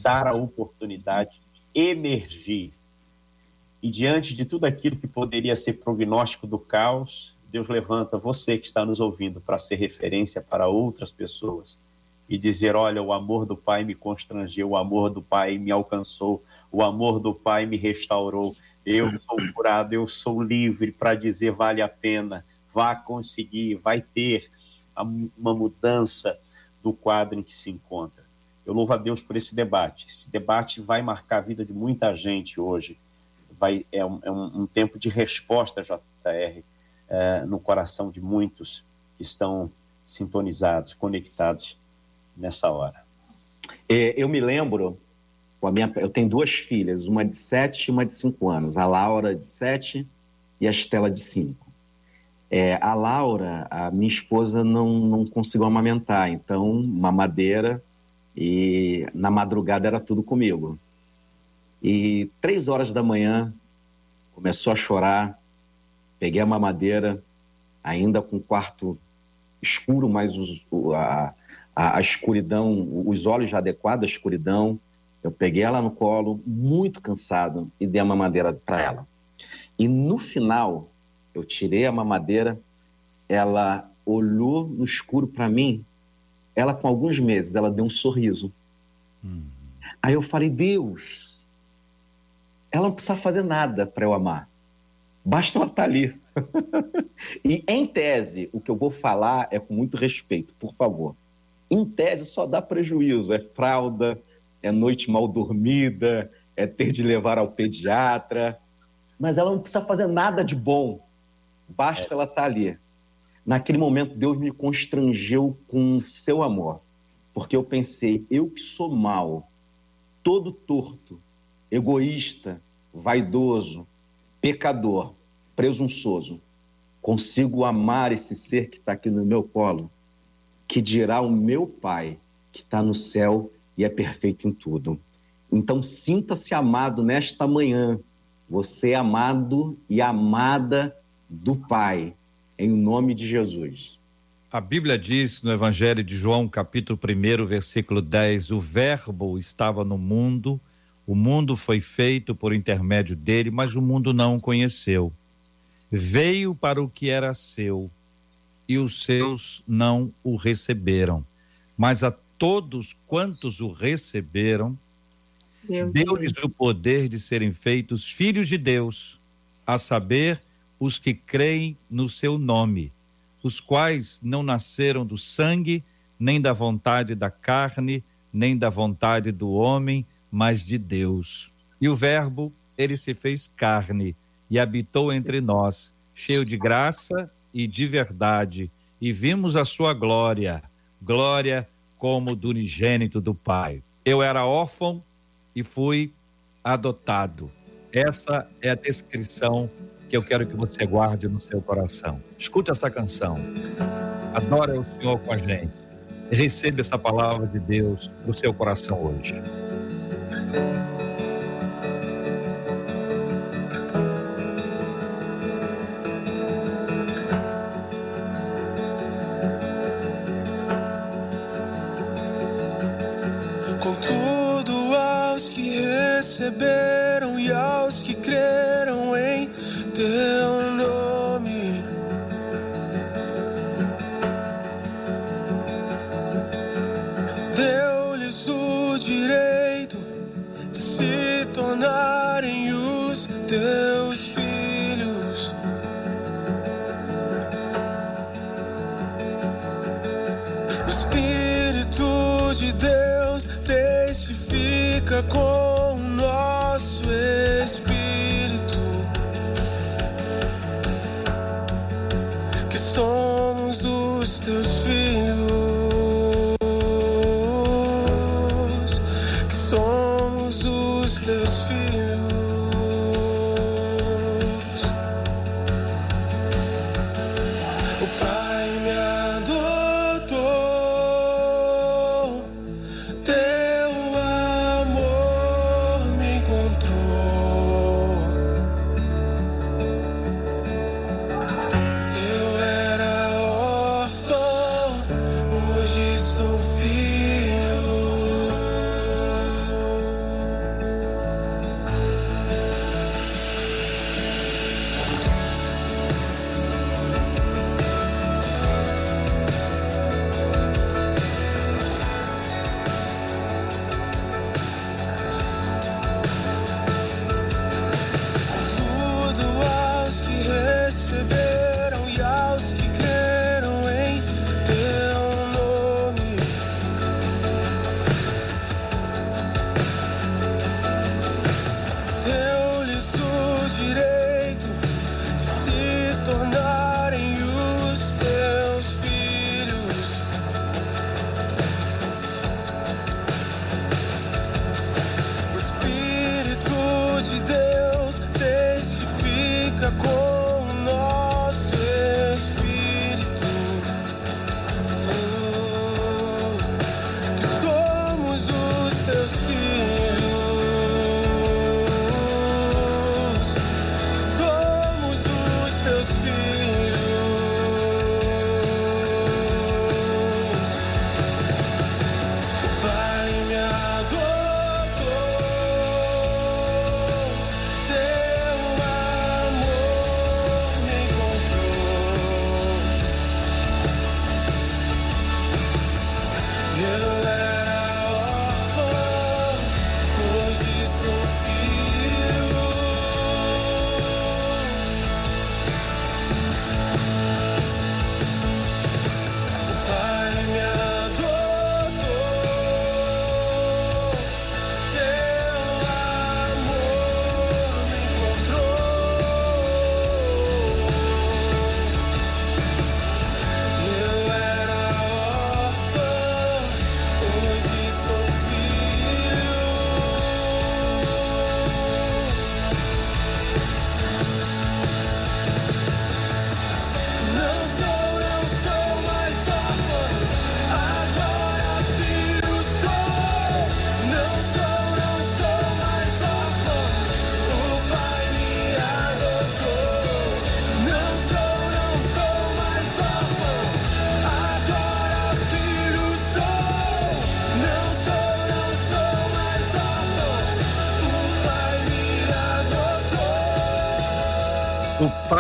dá a oportunidade de emergir. E diante de tudo aquilo que poderia ser prognóstico do caos, Deus levanta você que está nos ouvindo para ser referência para outras pessoas e dizer: Olha, o amor do Pai me constrangeu, o amor do Pai me alcançou, o amor do Pai me restaurou. Eu sou curado, eu sou livre para dizer vale a pena, vá conseguir, vai ter uma mudança do quadro em que se encontra. Eu louvo a Deus por esse debate. Esse debate vai marcar a vida de muita gente hoje. Vai, é, um, é um, tempo de resposta, JR, é, no coração de muitos que estão sintonizados, conectados nessa hora. É, eu me lembro minha, eu tenho duas filhas, uma de sete e uma de cinco anos. A Laura de sete e a Estela de cinco. É, a Laura, a minha esposa, não, não conseguiu amamentar, então mamadeira e na madrugada era tudo comigo. E três horas da manhã começou a chorar, peguei a mamadeira, ainda com o quarto escuro, mas os, a, a, a escuridão, os olhos já adequados à escuridão, eu peguei ela no colo, muito cansado, e dei a mamadeira para ela. E no final, eu tirei a mamadeira, ela olhou no escuro para mim, ela com alguns meses, ela deu um sorriso. Uhum. Aí eu falei, Deus, ela não precisa fazer nada para eu amar. Basta ela estar tá ali. <laughs> e em tese, o que eu vou falar é com muito respeito, por favor. Em tese só dá prejuízo, é fralda, é noite mal dormida, é ter de levar ao pediatra, mas ela não precisa fazer nada de bom, basta ela estar tá ali. Naquele momento, Deus me constrangeu com seu amor, porque eu pensei, eu que sou mal, todo torto, egoísta, vaidoso, pecador, presunçoso, consigo amar esse ser que está aqui no meu colo, que dirá o meu Pai, que está no céu e é perfeito em tudo. Então, sinta-se amado nesta manhã, você é amado e amada do Pai, em nome de Jesus. A Bíblia diz no Evangelho de João, capítulo 1, versículo 10: O Verbo estava no mundo, o mundo foi feito por intermédio dele, mas o mundo não o conheceu. Veio para o que era seu, e os seus não o receberam. Mas a todos quantos o receberam, deu-lhes o poder de serem feitos filhos de Deus, a saber, os que creem no seu nome, os quais não nasceram do sangue, nem da vontade da carne, nem da vontade do homem, mas de Deus. E o Verbo, ele se fez carne e habitou entre nós, cheio de graça e de verdade, e vimos a sua glória, glória como do unigênito do Pai. Eu era órfão e fui adotado. Essa é a descrição que eu quero que você guarde no seu coração. Escute essa canção. Adora o Senhor com a gente. Receba essa palavra de Deus no seu coração hoje. Thank you.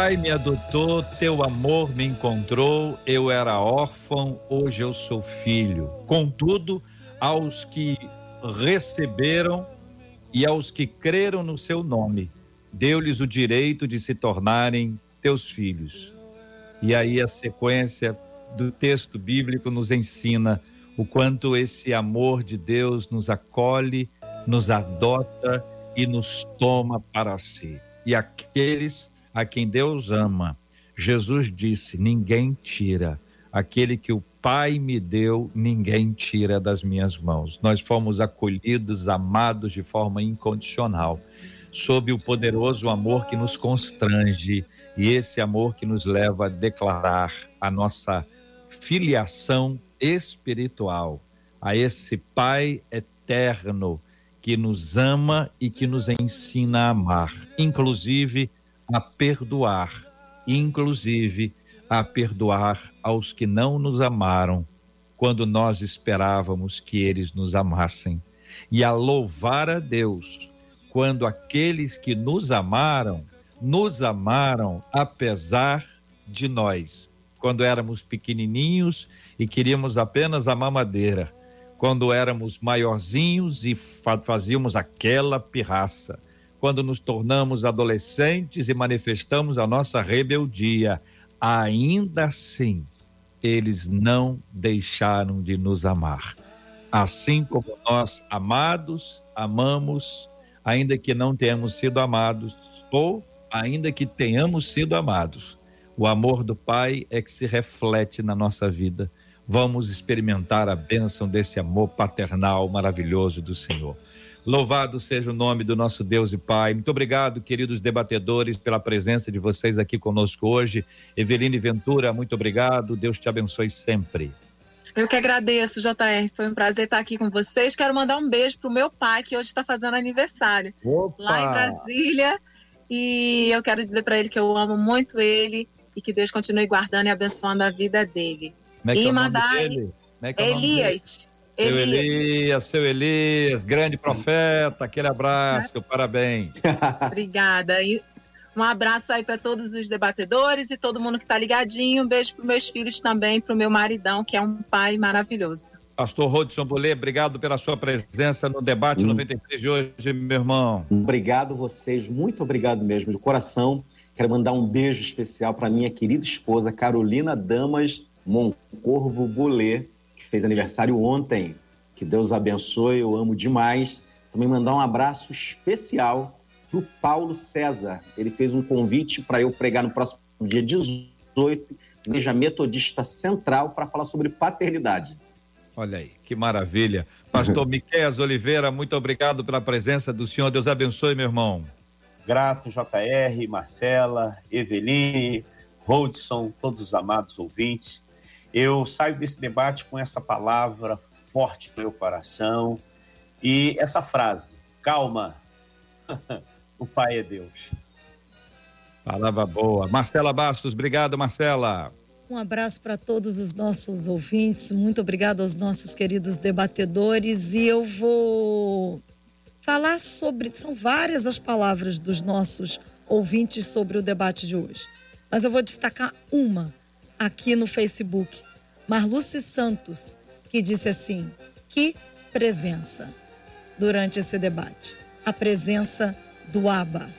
Pai me adotou, teu amor me encontrou, eu era órfão, hoje eu sou filho. Contudo, aos que receberam e aos que creram no seu nome, deu-lhes o direito de se tornarem teus filhos. E aí a sequência do texto bíblico nos ensina o quanto esse amor de Deus nos acolhe, nos adota e nos toma para si. E aqueles a quem Deus ama, Jesus disse: ninguém tira. Aquele que o Pai me deu, ninguém tira das minhas mãos. Nós fomos acolhidos, amados de forma incondicional, sob o poderoso amor que nos constrange e esse amor que nos leva a declarar a nossa filiação espiritual a esse Pai eterno que nos ama e que nos ensina a amar, inclusive a perdoar, inclusive a perdoar aos que não nos amaram quando nós esperávamos que eles nos amassem, e a louvar a Deus quando aqueles que nos amaram, nos amaram apesar de nós, quando éramos pequenininhos e queríamos apenas a mamadeira, quando éramos maiorzinhos e fazíamos aquela pirraça, quando nos tornamos adolescentes e manifestamos a nossa rebeldia ainda assim, eles não deixaram de nos amar. Assim como nós, amados, amamos, ainda que não tenhamos sido amados, ou ainda que tenhamos sido amados. O amor do Pai é que se reflete na nossa vida. Vamos experimentar a bênção desse amor paternal maravilhoso do Senhor. Louvado seja o nome do nosso Deus e Pai. Muito obrigado, queridos debatedores, pela presença de vocês aqui conosco hoje. Eveline Ventura, muito obrigado. Deus te abençoe sempre. Eu que agradeço, JR. Foi um prazer estar aqui com vocês. Quero mandar um beijo pro meu pai, que hoje está fazendo aniversário. Opa! Lá em Brasília. E eu quero dizer para ele que eu amo muito ele e que Deus continue guardando e abençoando a vida dele. Como é que e é o mandar o? Elias. Seu Elias. Elias, seu Elias, grande profeta, aquele abraço, parabéns. <laughs> Obrigada. E um abraço aí para todos os debatedores e todo mundo que está ligadinho. Um beijo para meus filhos também, para o meu maridão, que é um pai maravilhoso. Pastor Rodson Bolê, obrigado pela sua presença no debate Hum. 93 de hoje, meu irmão. Obrigado vocês, muito obrigado mesmo, de coração. Quero mandar um beijo especial para minha querida esposa Carolina Damas Moncorvo Bolê, que fez aniversário ontem. Que Deus abençoe, eu amo demais. Também mandar um abraço especial para o Paulo César. Ele fez um convite para eu pregar no próximo dia 18, Igreja Metodista Central, para falar sobre paternidade. Olha aí, que maravilha. Pastor <laughs> Miqueias Oliveira, muito obrigado pela presença do senhor. Deus abençoe, meu irmão. Grato, JR, Marcela, Eveline, Rodson, todos os amados ouvintes. Eu saio desse debate com essa palavra forte no meu coração e essa frase: calma, <laughs> o Pai é Deus. Palavra boa. Marcela Bastos, obrigado, Marcela. Um abraço para todos os nossos ouvintes. Muito obrigado aos nossos queridos debatedores. E eu vou falar sobre. São várias as palavras dos nossos ouvintes sobre o debate de hoje. Mas eu vou destacar uma aqui no Facebook. Marluce Santos, que disse assim: Que presença durante esse debate. A presença do Abba.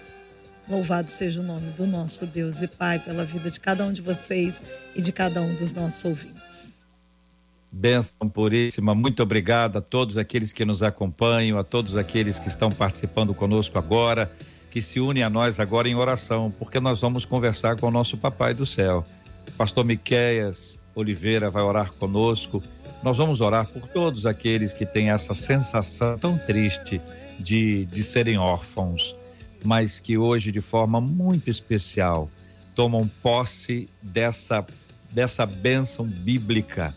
Louvado seja o nome do nosso Deus e Pai pela vida de cada um de vocês e de cada um dos nossos ouvintes. Bênção puríssima, muito obrigado a todos aqueles que nos acompanham, a todos aqueles que estão participando conosco agora, que se unem a nós agora em oração, porque nós vamos conversar com o nosso Papai do Céu. Pastor Miqueias Oliveira vai orar conosco. Nós vamos orar por todos aqueles que têm essa sensação tão triste de, de serem órfãos, mas que hoje, de forma muito especial, tomam posse dessa, dessa bênção bíblica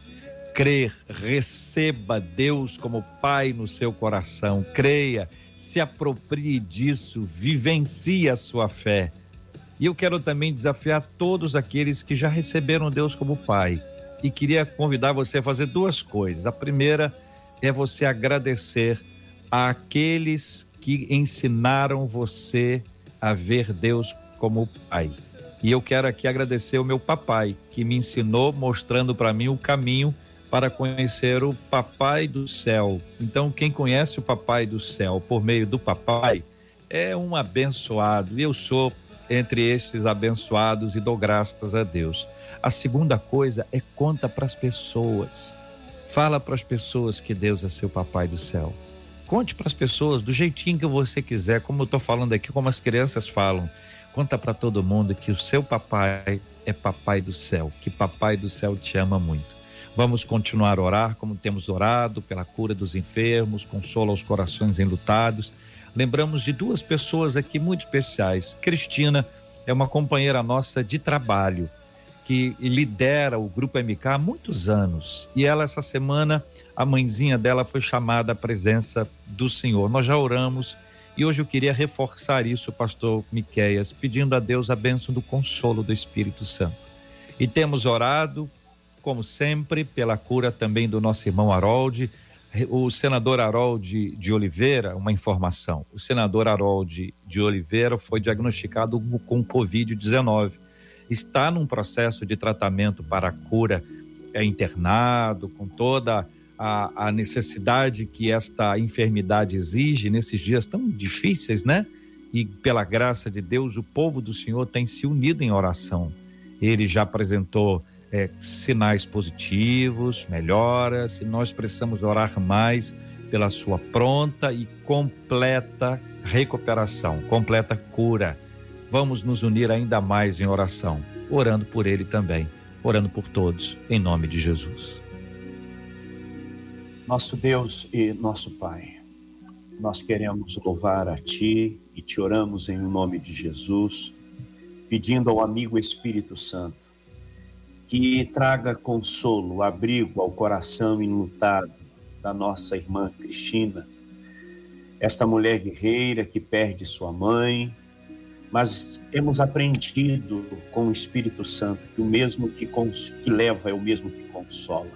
crer, receba Deus como Pai no seu coração, creia, se aproprie disso, vivencie a sua fé. E eu quero também desafiar todos aqueles que já receberam Deus como Pai. E queria convidar você a fazer duas coisas. A primeira é você agradecer àqueles que ensinaram você a ver Deus como Pai. E eu quero aqui agradecer o meu papai, que me ensinou, mostrando para mim o caminho para conhecer o Papai do Céu. Então, quem conhece o Papai do Céu por meio do papai é um abençoado. E eu sou entre estes abençoados e dou graças a Deus. A segunda coisa é conta para as pessoas. Fala para as pessoas que Deus é seu papai do céu. Conte para as pessoas do jeitinho que você quiser, como eu estou falando aqui, como as crianças falam. Conta para todo mundo que o seu papai é papai do céu, que papai do céu te ama muito. Vamos continuar a orar como temos orado pela cura dos enfermos, consola os corações enlutados lembramos de duas pessoas aqui muito especiais. Cristina é uma companheira nossa de trabalho que lidera o Grupo MK há muitos anos. E ela, essa semana, a mãezinha dela foi chamada à presença do Senhor. Nós já oramos e hoje eu queria reforçar isso, pastor Miqueias, pedindo a Deus a bênção do consolo do Espírito Santo. E temos orado, como sempre, pela cura também do nosso irmão Harold o senador Harold de Oliveira, uma informação, o senador Harold de Oliveira foi diagnosticado com Covid-19. Está num processo de tratamento para cura, é internado, com toda a, a necessidade que esta enfermidade exige nesses dias tão difíceis, né? E pela graça de Deus, o povo do Senhor tem se unido em oração. Ele já apresentou é, sinais positivos, melhoras, e nós precisamos orar mais pela sua pronta e completa recuperação, completa cura. Vamos nos unir ainda mais em oração, orando por ele também, orando por todos, em nome de Jesus. Nosso Deus e nosso Pai, nós queremos louvar a Ti e te oramos em nome de Jesus, pedindo ao amigo Espírito Santo que traga consolo, abrigo ao coração enlutado da nossa irmã Cristina, esta mulher guerreira que perde sua mãe, mas temos aprendido com o Espírito Santo que o mesmo que, que leva é o mesmo que consola.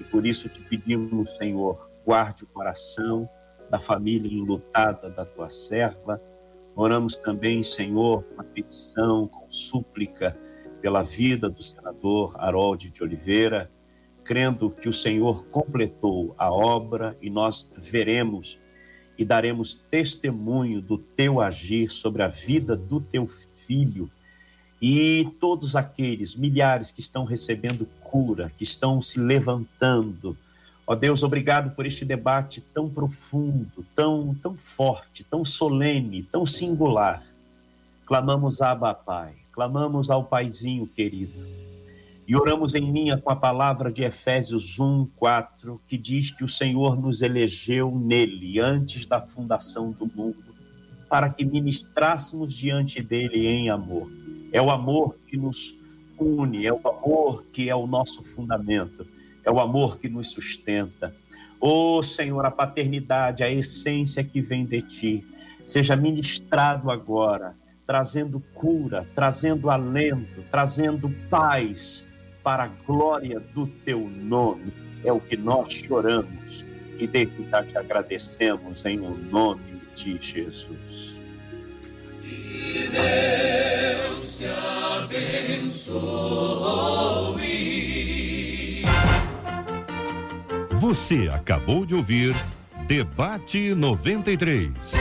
E por isso te pedimos, Senhor, guarde o coração da família enlutada da tua serva. Oramos também, Senhor, com a petição, com súplica pela vida do senador Harold de Oliveira, crendo que o Senhor completou a obra e nós veremos e daremos testemunho do teu agir sobre a vida do teu filho e todos aqueles milhares que estão recebendo cura, que estão se levantando. Ó Deus, obrigado por este debate tão profundo, tão tão forte, tão solene, tão singular. Clamamos Abba, Pai clamamos ao Paizinho querido. E oramos em linha com a palavra de Efésios 1, 4, que diz que o Senhor nos elegeu nele, antes da fundação do mundo, para que ministrássemos diante dele em amor. É o amor que nos une, é o amor que é o nosso fundamento, é o amor que nos sustenta. Ó oh, Senhor, a paternidade, a essência que vem de ti, seja ministrado agora trazendo cura, trazendo alento, trazendo paz para a glória do teu nome. É o que nós choramos e desde já te agradecemos em o nome de Jesus. Que Deus te abençoe. Você acabou de ouvir Debate 93.